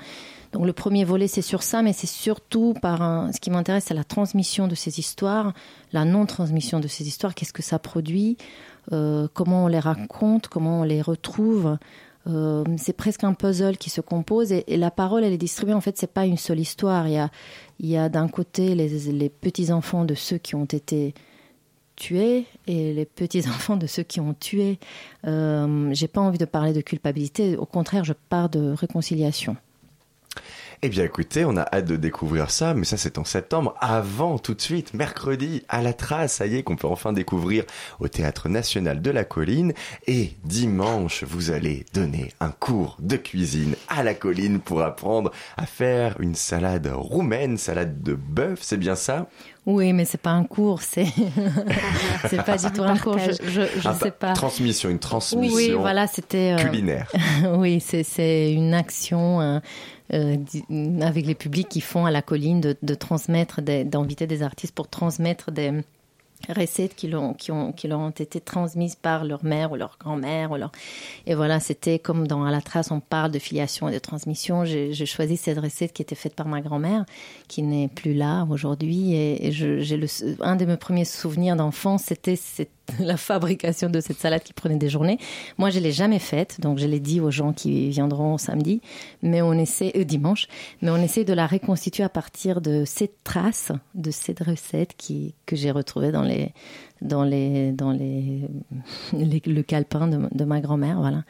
Donc le premier volet c'est sur ça, mais c'est surtout par ce qui m'intéresse, c'est la transmission de ces histoires, la non-transmission de ces histoires. Qu'est-ce que ça produit? Comment on les raconte? Comment on les retrouve? Euh, c'est presque un puzzle qui se compose et, la parole elle est distribuée. En fait c'est pas une seule histoire. Il y a il y a d'un côté les, petits enfants de ceux qui ont été tués et les petits [LAUGHS] enfants de ceux qui ont tué. Euh, j'ai pas envie de parler de culpabilité. Au contraire je pars de réconciliation eh bien écoutez, on a hâte de découvrir ça, mais ça c'est en septembre. Avant, tout de suite, mercredi, à la trace, ça y est qu'on peut enfin découvrir au Théâtre National de la Colline. Et dimanche, vous allez donner un cours de cuisine à la colline pour apprendre à faire une salade roumaine, salade de bœuf, c'est bien ça? Oui, mais c'est pas un cours, c'est [LAUGHS] c'est pas du tout un cours. Je, je, sais pas. Transmission, une transmission. Oui, voilà, c'était euh, culinaire. [LAUGHS] oui, c'est c'est une action. Euh, euh, avec les publics qui font à la colline de, de transmettre, d'inviter des artistes pour transmettre des recettes qui, ont, qui, ont, qui leur ont été transmises par leur mère ou leur grand-mère. Leur... Et voilà, c'était comme dans À la trace, on parle de filiation et de transmission. J'ai choisi cette recette qui était faite par ma grand-mère, qui n'est plus là aujourd'hui. Et, j'ai le, un de mes premiers souvenirs d'enfance, c'était cette [LAUGHS] la fabrication de cette salade qui prenait des journées. Moi, je l'ai jamais faite, donc je l'ai dit aux gens qui viendront samedi, mais on essaie euh, dimanche, mais on essaie de la reconstituer à partir de cette trace, de cette recette qui que j'ai retrouvée dans les dans les dans [LAUGHS] les, le calepin de, de ma grand-mère voilà.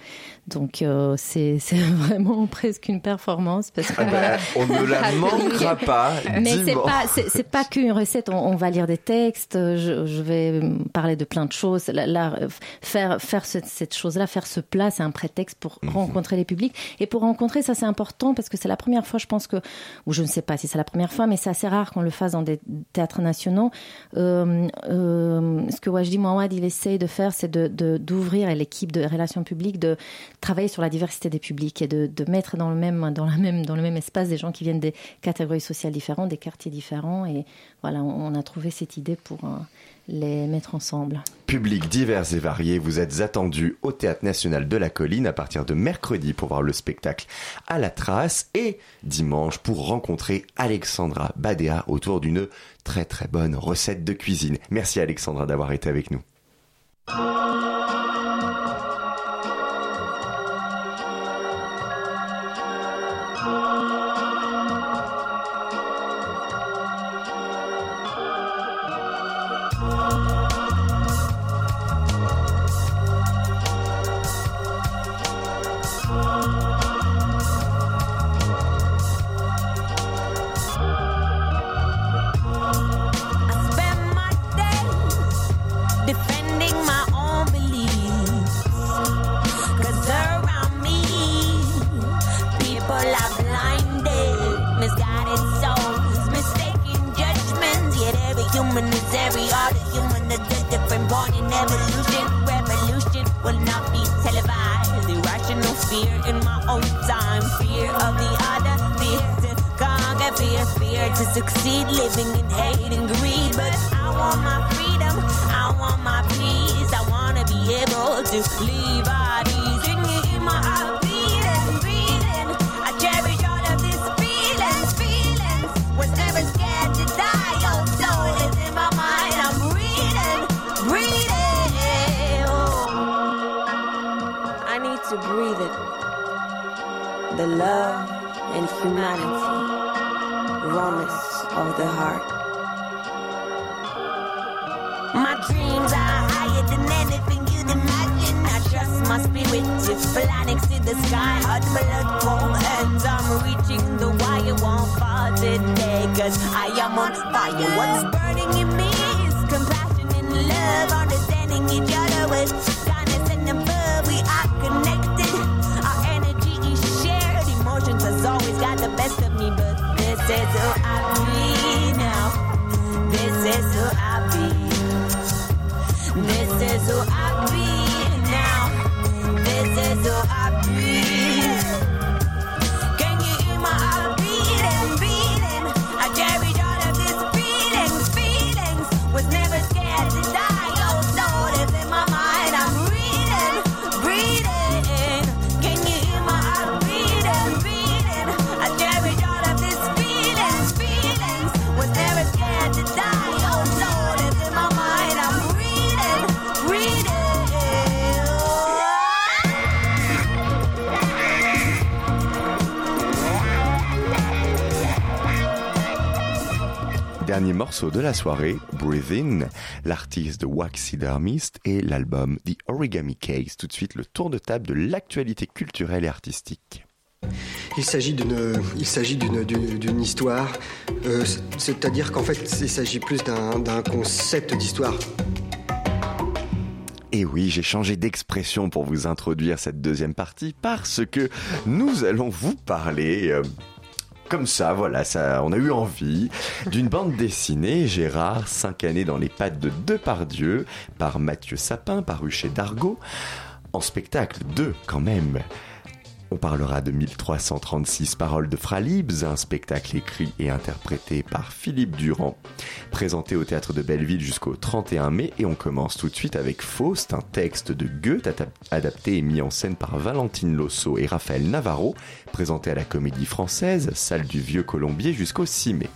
Donc euh, c'est [LAUGHS] vraiment presque une performance parce que ah ben, on ne la [LAUGHS] manquera pas mais c'est pas c'est pas qu'une recette on, va lire des textes je, je, vais parler de plein de choses. Là, faire faire cette, cette chose là faire ce plat c'est un prétexte pour mhm. rencontrer les publics. Et pour rencontrer ça c'est important parce que c'est la première fois je pense que ou je ne sais pas si c'est la première fois mais c'est assez rare qu'on le fasse dans des théâtres nationaux. Euh, euh, ce que Wajdi Mouawad il essaye de faire, c'est de d'ouvrir à l'équipe de relations publiques de travailler sur la diversité des publics et de, de, mettre dans le même dans la même dans le même espace des gens qui viennent des catégories sociales différentes, des quartiers différents. Et voilà, on, a trouvé cette idée pour euh, les mettre ensemble. Public divers et variés, vous êtes attendus au Théâtre National de la Colline à partir de mercredi pour voir le spectacle à la trace et dimanche pour rencontrer Alexandra Badea autour d'une très très bonne recette de cuisine. Merci Alexandra d'avoir été avec nous. Evolution, revolution will not be televised. Irrational fear in my own time, fear of the other, fear to conquer, fear, fear to succeed, living in hate and greed. But I want my freedom, I want my peace, I wanna be able to leave The love and humanity, rawness of the heart. My dreams are higher than anything you'd imagine. I trust my spirit to fly next to the sky. Hot blood cold hands, I'm reaching the wire. Won't fall today, cause I am on fire. What's burning in me is compassion and love. Understanding each other with Dernier morceau de la soirée, Breathe In, l'artiste Waxidermist et l'album The Origami Case. Tout de suite, le tour de table de l'actualité culturelle et artistique. Il s'agit d'une, il s'agit d'une, d'une, d'une histoire, euh, c'est-à-dire qu'en fait, il s'agit plus d'un, d'un concept d'histoire. Et oui, j'ai changé d'expression pour vous introduire cette deuxième partie parce que nous allons vous parler. euh, comme ça, voilà, ça, on a eu envie d'une bande dessinée, Gérard, cinq années dans les pattes de Depardieu, par Mathieu Sapin, paru chez Dargaud, en spectacle 2 quand même. On parlera de 1336 paroles de Fralibs, un spectacle écrit et interprété par Philippe Durand, présenté au théâtre de Belleville jusqu'au 31 mai. Et on commence tout de suite avec Faust, un texte de Goethe adapté et mis en scène par Valentine Losso et Raphaël Navarro, présenté à la Comédie Française, salle du Vieux Colombier jusqu'au 6 mai.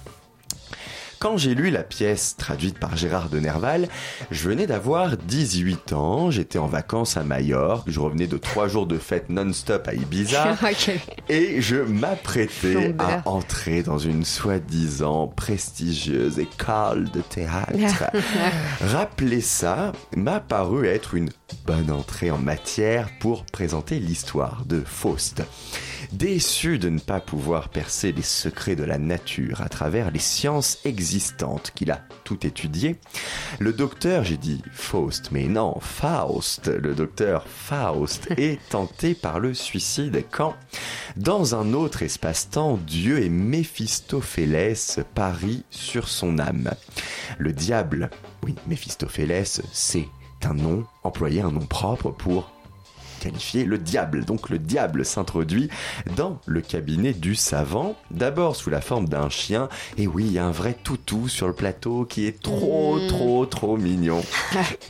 Quand j'ai lu la pièce traduite par Gérard de Nerval, je venais d'avoir 18 ans, j'étais en vacances à Majorque, je revenais de trois jours de fête non-stop à Ibiza, [LAUGHS] et je m'apprêtais à entrer dans une soi-disant prestigieuse école de théâtre. [LAUGHS] Rappeler ça m'a paru être une bonne entrée en matière pour présenter l'histoire de Faust. Déçu de ne pas pouvoir percer les secrets de la nature à travers les sciences existantes qu'il a tout étudié, le docteur, j'ai dit Faust, mais non, Faust, le docteur Faust [LAUGHS] est tenté par le suicide quand, dans un autre espace-temps, Dieu et Méphistophélès parient sur son âme. Le diable, oui, Méphistophélès, c'est un nom, employé un nom propre pour qualifier le diable. Donc le diable s'introduit dans le cabinet du savant, d'abord sous la forme d'un chien, et oui, il y a un vrai toutou sur le plateau qui est trop, Mm. trop, trop mignon.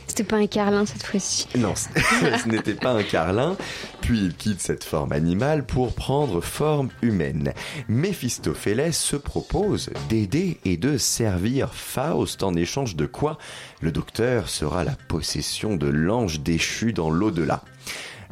C'était pas un carlin cette fois-ci. Non, ce [LAUGHS] ce n'était pas un carlin. Puis il quitte cette forme animale pour prendre forme humaine. Méphistophélès se propose d'aider et de servir Faust en échange de quoi? Le docteur sera la possession de l'ange déchu dans l'au-delà.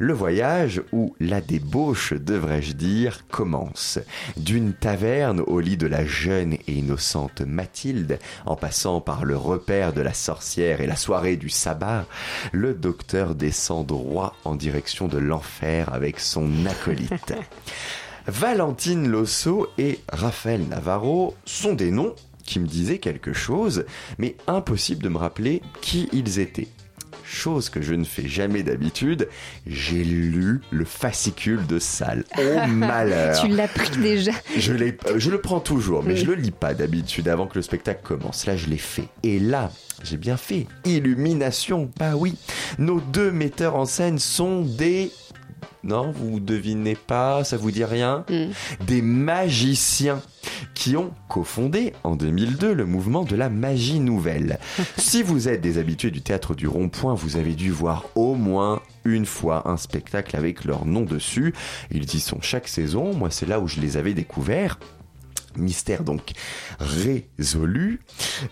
Le voyage, ou la débauche devrais-je dire, commence. D'une taverne au lit de la jeune et innocente Mathilde, en passant par le repère de la sorcière et la soirée du sabbat, le docteur descend droit en direction de l'enfer avec son acolyte. [LAUGHS] Valentine Losso et Raphaël Navarro sont des noms qui me disaient quelque chose, mais impossible de me rappeler qui ils étaient. Chose que je ne fais jamais d'habitude, j'ai lu le fascicule de salle. Oh [LAUGHS] malheur Tu l'as pris déjà. je, l'ai- euh, je le prends toujours, mais Oui. je le lis pas d'habitude avant que le spectacle commence. Là, je l'ai fait. Et là, j'ai bien fait. Illumination, bah oui. Nos deux metteurs en scène sont des... Non, vous devinez pas, ça vous dit rien? Des magiciens qui ont cofondé en 2002 le mouvement de la magie nouvelle. [LAUGHS] si vous êtes des habitués du théâtre du rond-point, vous avez dû voir au moins une fois un spectacle avec leur nom dessus. Ils y sont chaque saison. Moi, c'est là où je les avais découverts. Mystère donc résolu.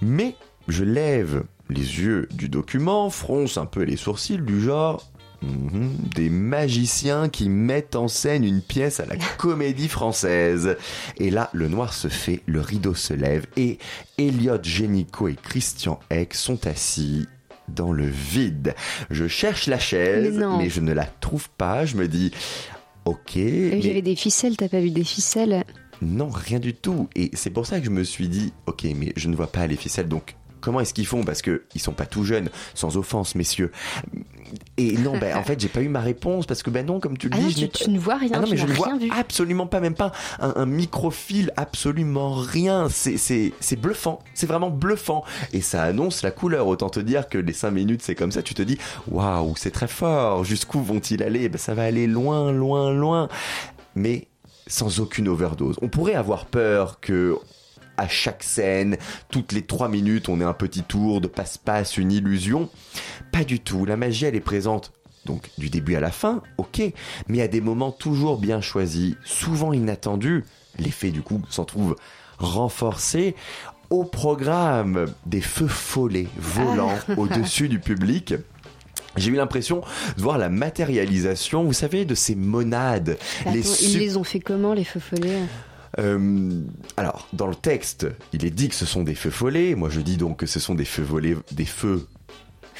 Mais je lève les yeux du document, fronce un peu les sourcils du genre Mhm, des magiciens qui mettent en scène une pièce à la [LAUGHS] comédie française. Et là, le noir se fait, le rideau se lève et Elliot Génico et Christian Eck sont assis dans le vide. Je cherche la chaise, Mais je ne la trouve pas. Je me dis, ok. Il y mais- avait des ficelles, t'as pas vu des ficelles? Non, rien du tout. Et c'est pour ça que je me suis dit, ok, mais je ne vois pas les ficelles, donc comment est-ce qu'ils font? Parce que ils sont pas tout jeunes, sans offense, messieurs. Et non, ben en [LAUGHS] fait, j'ai pas eu ma réponse parce que ben non, comme tu le Ah dis, non, je tu, tu ne vois rien, ah non, mais je ne vois vu. absolument pas, même pas un, un microfil, absolument rien. C'est, c'est, c'est bluffant. C'est vraiment bluffant. Et ça annonce la couleur. Autant te dire que les 5 minutes, c'est comme ça. Tu te dis, waouh, c'est très fort. Jusqu'où vont-ils aller? Ben, Ça va aller loin, loin, loin. Mais sans aucune overdose. On pourrait avoir peur que à chaque scène, toutes les trois minutes, on ait un petit tour de passe-passe, une illusion. Pas du tout. La magie, elle est présente. Donc du début à la fin, ok, mais à des moments toujours bien choisis, souvent inattendus. L'effet du coup s'en trouve renforcé. Au programme des feux follets volants Ah. [LAUGHS] au-dessus du public. J'ai eu l'impression de voir la matérialisation, vous savez, de ces monades. Attends, ils les ont fait comment, les feux follets? Euh, alors, dans le texte, il est dit que ce sont des feux follets. Moi, je dis donc que ce sont des feux volets, des feux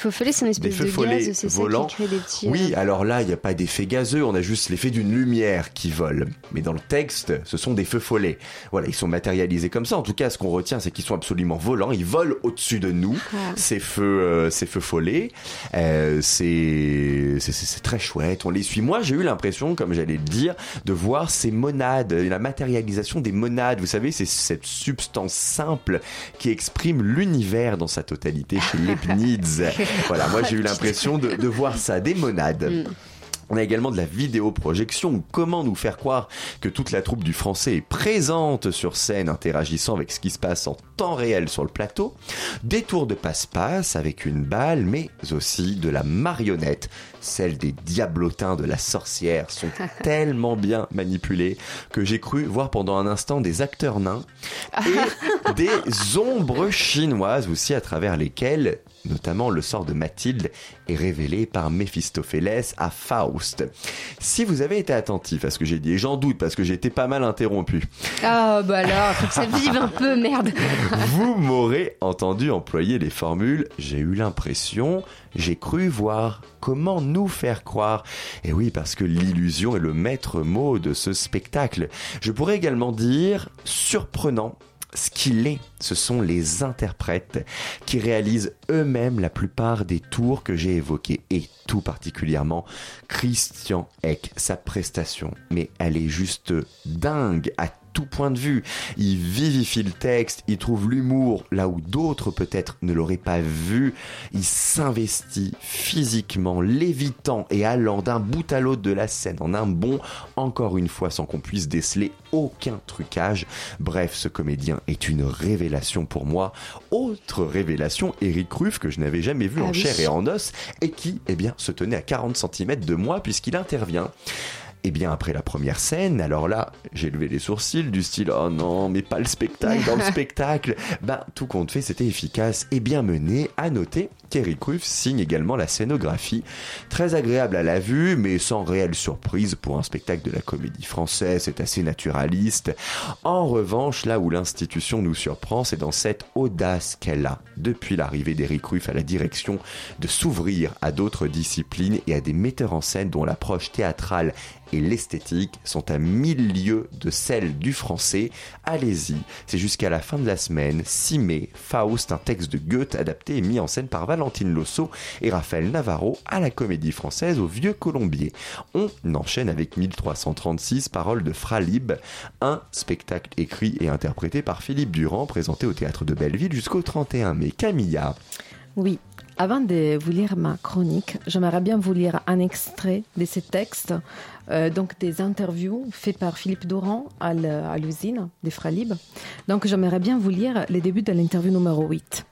Feux follets, c'est une espèce de gaz, c'est ça qui crée des petits... Oui, euh, alors là, il n'y a pas d'effet gazeux, on a juste l'effet d'une lumière qui vole. Mais dans le texte, ce sont des feux follets. Voilà, ils sont matérialisés comme ça. En tout cas, ce qu'on retient, c'est qu'ils sont absolument volants. Ils volent au-dessus de nous, Ah. ces feux, euh, ces feux follets. Euh, c'est- c'est très chouette. On les suit. Moi, j'ai eu l'impression, comme j'allais le dire, de voir ces monades, la matérialisation des monades. Vous savez, c'est cette substance simple qui exprime l'univers dans sa totalité chez [LAUGHS] Leibniz. Voilà, moi j'ai eu l'impression de, de voir ça, des monades. On a également de la vidéoprojection, comment nous faire croire que toute la troupe du français est présente sur scène, interagissant avec ce qui se passe en temps réel sur le plateau. Des tours de passe-passe avec une balle, mais aussi de la marionnette. Celles des diablotins de la sorcière sont [LAUGHS] tellement bien manipulées que j'ai cru voir pendant un instant des acteurs nains et [LAUGHS] des ombres chinoises aussi à travers lesquelles notamment le sort de Mathilde est révélé par Méphistophélès à Faust. Si vous avez été attentif à ce que j'ai dit, et j'en doute parce que j'ai été pas mal interrompu, Ah bah alors, faut que ça vive un peu, merde [LAUGHS] vous m'aurez entendu employer les formules j'ai eu l'impression, j'ai cru voir, comment nous faire croire. Et oui, parce que l'illusion est le maître mot de ce spectacle. Je pourrais également dire surprenant. Ce qu'il est, ce sont les interprètes qui réalisent eux-mêmes la plupart des tours que j'ai évoqués et tout particulièrement Christian Eck, sa prestation. Mais elle est juste dingue tout point de vue. Il vivifie le texte, il trouve l'humour là où d'autres peut-être ne l'auraient pas vu. Il s'investit physiquement, lévitant et allant d'un bout à l'autre de la scène en un bond, encore une fois sans qu'on puisse déceler aucun trucage. Bref, ce comédien est une révélation pour moi. Autre révélation, Eric Ruff, que je n'avais jamais vu Ah en oui. chair et en os, et qui, eh bien, se tenait à 40 cm de moi puisqu'il intervient. Et bien après la première scène, alors là, j'ai levé les sourcils du style oh non, mais pas le spectacle dans le [LAUGHS] spectacle. Ben tout compte fait, c'était efficace et bien mené. À noter qu'Eric Ruff signe également la scénographie, très agréable à la vue, mais sans réelle surprise pour un spectacle de la comédie française. C'est assez naturaliste. En revanche, là où l'institution nous surprend, c'est dans cette audace qu'elle a depuis l'arrivée d'Eric Ruff à la direction de s'ouvrir à d'autres disciplines et à des metteurs en scène dont l'approche théâtrale et l'esthétique sont à mille lieues de celle du français. Allez-y, c'est jusqu'à la fin de la semaine, 6 mai, Faust, un texte de Goethe adapté et mis en scène par Valentin. Valentine Losso et Raphaël Navarro à la Comédie Française au Vieux Colombier. On enchaîne avec 1336 paroles de Fralib, un spectacle écrit et interprété par Philippe Durand, présenté au théâtre de Belleville jusqu'au 31 mai. Camilla. Oui, avant de vous lire ma chronique, j'aimerais bien vous lire un extrait de ces textes, euh, donc des interviews faites par Philippe Doran à l'usine des Fralib. Donc j'aimerais bien vous lire les débuts de l'interview numéro 8.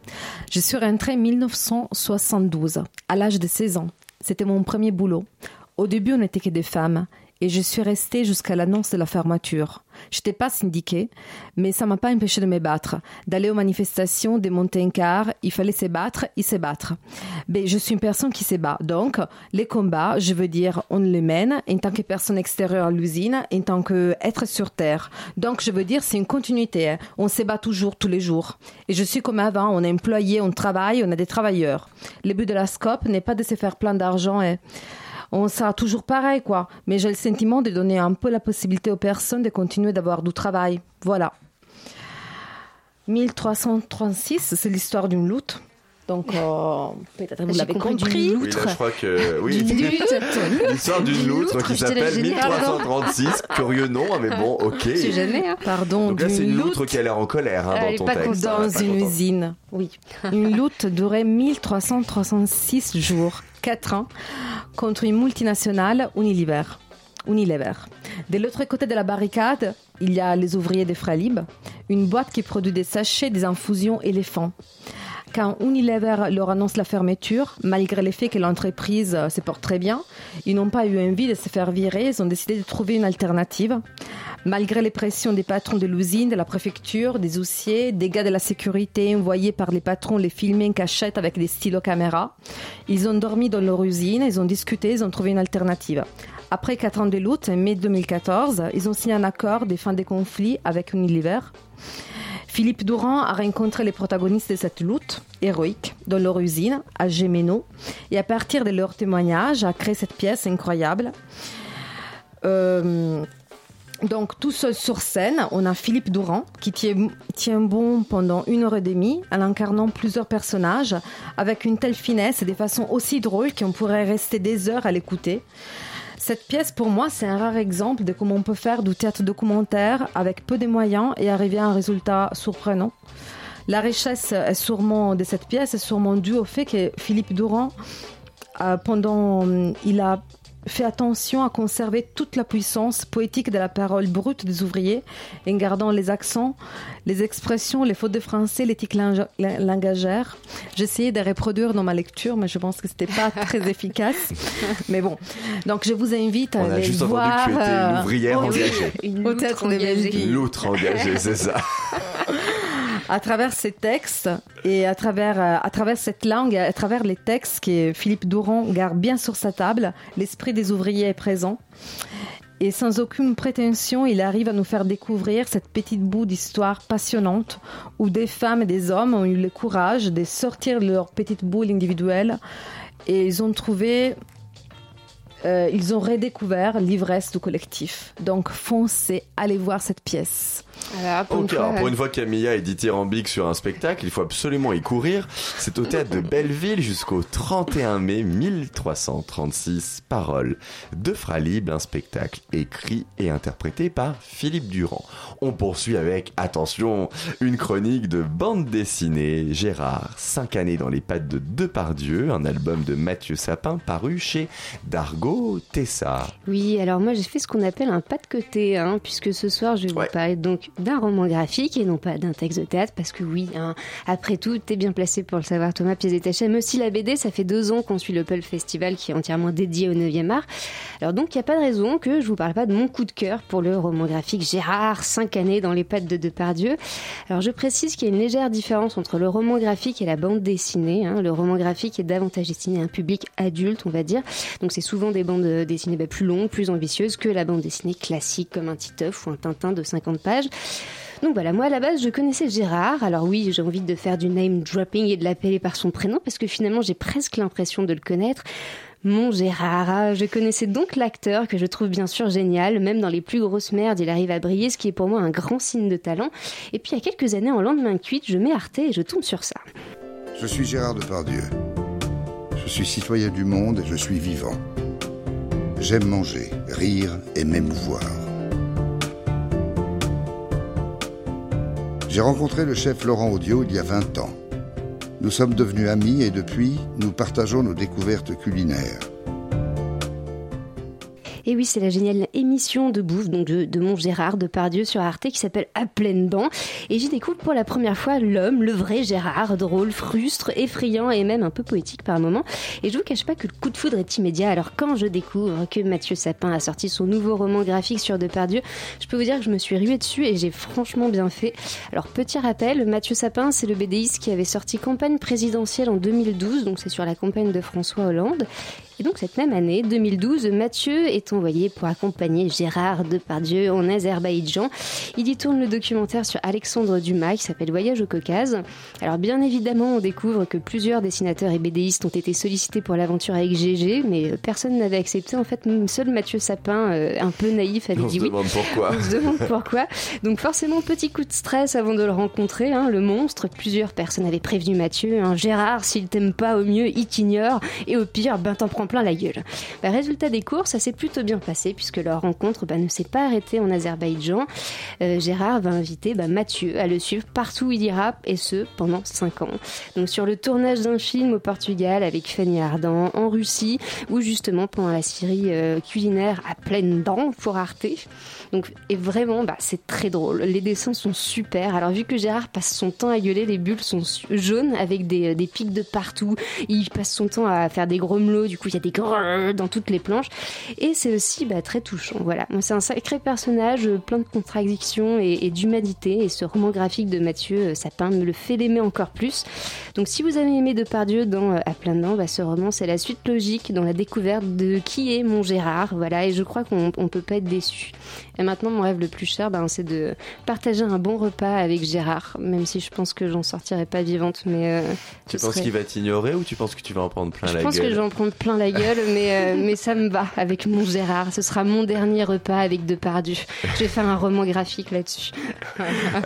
Je suis rentrée en 1972, à l'âge de 16 ans. C'était mon premier boulot. Au début, on n'était que des femmes. Et je suis restée jusqu'à l'annonce de la fermeture. Je n'étais pas syndiquée, mais ça m'a pas empêché de me battre, d'aller aux manifestations, de monter un car. Il fallait se battre, et se battre. Mais je suis une personne qui se bat. Donc, les combats, je veux dire, on les mène en tant que personne extérieure à l'usine, en tant qu'être sur terre. Donc, je veux dire, c'est une continuité. hein. On se bat toujours, tous les jours. Et je suis comme avant, on est employé, on travaille, on a des travailleurs. Le but de la SCOP n'est pas de se faire plein d'argent. hein on sera toujours pareil, quoi. Mais j'ai le sentiment de donner un peu la possibilité aux personnes de continuer d'avoir du travail. Voilà. 1336, c'est l'histoire d'une lutte. Donc, euh, peut-être vous l'avez compris. Oui, là, je crois que. Oui. [LAUGHS] L'histoire d'une loutre loutre, qui s'appelle génial. 1336. [LAUGHS] Curieux nom, hein, mais bon, ok. C'est jamais, hein. Pardon, Donc là, c'est une loutre qui a l'air en colère hein, Elle dans ton pas texte. dans pas une usine. Oui. Une lutte durait 1336 jours, 4 ans, contre une multinationale Unilever. Unilever. De l'autre côté de la barricade, il y a les ouvriers de Fralib, une boîte qui produit des sachets, des infusions éléphants. Quand Unilever leur annonce la fermeture, malgré le fait que l'entreprise euh, se porte très bien, ils n'ont pas eu envie de se faire virer, ils ont décidé de trouver une alternative. Malgré les pressions des patrons de l'usine, de la préfecture, des huissiers, des gars de la sécurité envoyés par les patrons les filmer en cachette avec des stylos caméra, ils ont dormi dans leur usine, ils ont discuté, ils ont trouvé une alternative. Après quatre ans de lutte, en mai 2014, ils ont signé un accord de fin des conflits avec Unilever. Philippe Durand a rencontré les protagonistes de cette lutte héroïque dans leur usine à Gémenos et à partir de leurs témoignages a créé cette pièce incroyable. Euh, donc tout seul sur scène, on a Philippe Durand qui tient, tient bon pendant une heure et demie en incarnant plusieurs personnages avec une telle finesse et des façons aussi drôles qu'on pourrait rester des heures à l'écouter. Cette pièce, pour moi, c'est un rare exemple de comment on peut faire du théâtre documentaire avec peu de moyens et arriver à un résultat surprenant. La richesse est sûrement de cette pièce est sûrement due au fait que Philippe Durand, euh, pendant, il a fait attention à conserver toute la puissance poétique de la parole brute des ouvriers, en gardant les accents, les expressions, les fautes de français, l'éthique langagère. J'essayais de reproduire dans ma lecture, mais je pense que c'était pas [LAUGHS] très efficace. Mais bon, donc je vous invite à On a aller juste voir que tu étais une euh, ouvrière au- engagée. Une loutre engagée. Belleville. L'autre engagée, c'est ça. [LAUGHS] à travers ces textes et à travers, euh, à travers cette langue, à travers les textes que Philippe Doran garde bien sur sa table, l'esprit des ouvriers est présent. Et sans aucune prétention, il arrive à nous faire découvrir cette petite bout d'histoire passionnante où des femmes et des hommes ont eu le courage de sortir de leur petite boule individuelle et ils ont trouvé, euh, ils ont redécouvert l'ivresse du collectif. Donc foncez, allez voir cette pièce. Alors, pour Ok, une fois, alors pour une fois Camilla est dithyrambique sur un spectacle, il faut absolument y courir. C'est au théâtre de Belleville jusqu'au 31 mai 1336. Paroles de Fralib, un spectacle écrit et interprété par Philippe Durand. On poursuit avec, attention, une chronique de bande dessinée. Gérard, 5 années dans les pattes de Depardieu, un album de Mathieu Sapin paru chez Dargo Tessa. Oui, alors moi j'ai fait ce qu'on appelle un pas de côté, hein, puisque ce soir je vais Ouais. vous parler donc d'un roman graphique et non pas d'un texte de théâtre, parce que oui, hein, après tout, t'es bien placé pour le savoir Thomas, mais aussi la BD, ça fait deux ans qu'on suit le Pulp Festival qui est entièrement dédié au 9e art. Alors donc il n'y a pas de raison que je vous parle pas de mon coup de cœur pour le roman graphique Gérard, 5 années dans les pattes de Depardieu. Alors je précise qu'il y a une légère différence entre le roman graphique et la bande dessinée. hein. Le roman graphique est davantage destiné à un public adulte, on va dire. Donc c'est souvent des bandes dessinées bah, plus longues, plus ambitieuses que la bande dessinée classique comme un Titeuf ou un Tintin de 50 pages. Donc voilà, moi à la base je connaissais Gérard. Alors oui, j'ai envie de faire du name dropping et de l'appeler par son prénom parce que finalement j'ai presque l'impression de le connaître. Mon Gérard, ah, je connaissais donc l'acteur que je trouve bien sûr génial, même dans les plus grosses merdes, il arrive à briller, ce qui est pour moi un grand signe de talent. Et puis il y a quelques années, en lendemain de cuite, je mets Arte et je tombe sur ça. Je suis Gérard Depardieu. Je suis citoyen du monde et je suis vivant. J'aime manger, rire et m'émouvoir. J'ai rencontré le chef Laurent Audio il y a 20 ans. Nous sommes devenus amis et depuis, nous partageons nos découvertes culinaires. Et oui, c'est la géniale émission de bouffe donc de, de mon Gérard Depardieu sur Arte qui s'appelle À pleines dents. Et j'y découvre pour la première fois l'homme, le vrai Gérard, drôle, frustre, effrayant et même un peu poétique par moments. Et je vous cache pas que le coup de foudre est immédiat. Alors quand je découvre que Mathieu Sapin a sorti son nouveau roman graphique sur Depardieu, je peux vous dire que je me suis ruée dessus et j'ai franchement bien fait. Alors petit rappel, Mathieu Sapin, c'est le BDiste qui avait sorti campagne présidentielle en 2012, donc c'est sur la campagne de François Hollande. Et donc cette même année, 2012, Mathieu est envoyé pour accompagner Gérard Depardieu en Azerbaïdjan. Il y tourne le documentaire sur Alexandre Dumas qui s'appelle Voyage au Caucase. Alors bien évidemment, on découvre que plusieurs dessinateurs et BDistes ont été sollicités pour l'aventure avec GG, mais personne n'avait accepté. En fait, seul Mathieu Sapin, euh, un peu naïf, avait On dit se oui. demande pourquoi. On se demande pourquoi. Donc forcément, petit coup de stress avant de le rencontrer, hein, le monstre. Plusieurs personnes avaient prévenu Mathieu. hein, Gérard, s'il t'aime pas, au mieux, il t'ignore. Et au pire, ben t'en prends plein la gueule. Bah, résultat des courses, ça s'est plutôt bien passé puisque leur rencontre bah, ne s'est pas arrêtée en Azerbaïdjan. Euh, Gérard va inviter bah, Mathieu à le suivre partout où il ira et ce pendant 5 ans. Donc sur le tournage d'un film au Portugal avec Fanny Ardant, en Russie ou justement pendant la série euh, culinaire à pleines dents pour Arte. Donc, et vraiment, c'est très drôle. Les dessins sont super. Alors, vu que Gérard passe son temps à gueuler, les bulles sont jaunes avec des, des pics de partout. Il passe son temps à faire des grommelots. Du coup, il y a des grrrr dans toutes les planches. Et c'est aussi bah, très touchant. Voilà. C'est un sacré personnage, euh, plein de contradictions et, et d'humanité. Et ce roman graphique de Mathieu euh, Sapin me le fait l'aimer encore plus. Donc, si vous avez aimé Depardieu dans euh, À plein dents, bah, ce roman, c'est la suite logique dans la découverte de qui est mon Gérard. Voilà. Et je crois qu'on on peut pas être déçu. Et maintenant, mon rêve le plus cher, ben, c'est de partager un bon repas avec Gérard, même si je pense que j'en sortirai pas vivante. Mais euh, Tu penses serait- qu'il va t'ignorer ou tu penses que tu vas en prendre plein Je la pense que gueule je vais en prendre plein la gueule, mais, euh, mais ça me va avec mon Gérard. Ce sera mon dernier repas avec Depardieu. Je vais faire un roman graphique là-dessus. [LAUGHS]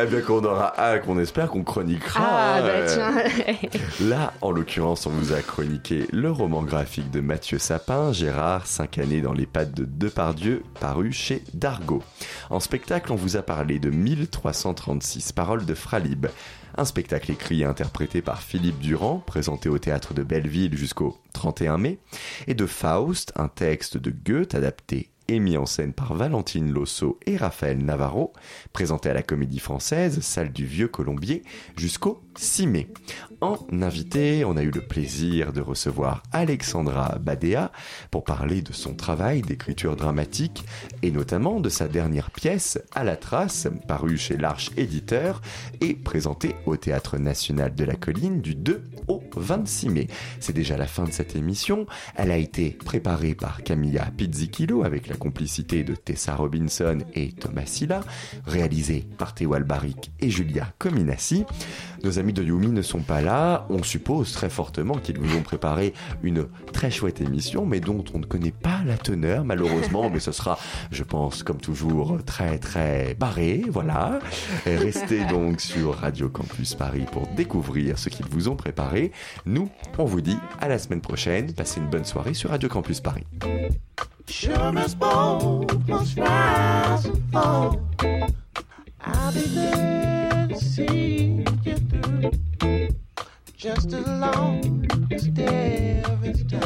Eh bien qu'on aura hâte, qu'on espère qu'on chroniquera. Ah, hein, bah euh, tiens. Là, en l'occurrence, on vous a chroniqué le roman graphique de Mathieu Sapin, Gérard, 5 années dans les pattes de Depardieu, paru chez Dargaud. En spectacle, on vous a parlé de 1336 paroles de Fralib. Un spectacle écrit et interprété par Philippe Durand, présenté au théâtre de Belleville jusqu'au 31 mai, et de Faust, un texte de Goethe adapté et mis en scène par Valentine Losso et Raphaël Navarro, présenté à la Comédie Française, salle du Vieux Colombier, jusqu'au 6 mai. En invité, on a eu le plaisir de recevoir Alexandra Badea pour parler de son travail d'écriture dramatique et notamment de sa dernière pièce, À la trace, parue chez l'Arche Éditeur et présentée au Théâtre National de la Colline du 2 au 26 mai. C'est déjà la fin de cette émission. Elle a été préparée par Camilla Pizzichillo avec la complicité de Tessa Robinson et Thomas Silla, réalisée par Théo Albaric et Julia Cominassi. Nos amis de Yumi ne sont pas là. On suppose très fortement qu'ils vous ont préparé une très chouette émission, mais dont on ne connaît pas la teneur, malheureusement. mais ce sera, je pense, comme toujours, très très barré. Voilà. Restez donc sur Radio Campus Paris pour découvrir ce qu'ils vous ont préparé. Nous, on vous dit à la semaine prochaine. Passez une bonne soirée sur Radio Campus Paris. I'll be there to see you through. Just as long as there is time.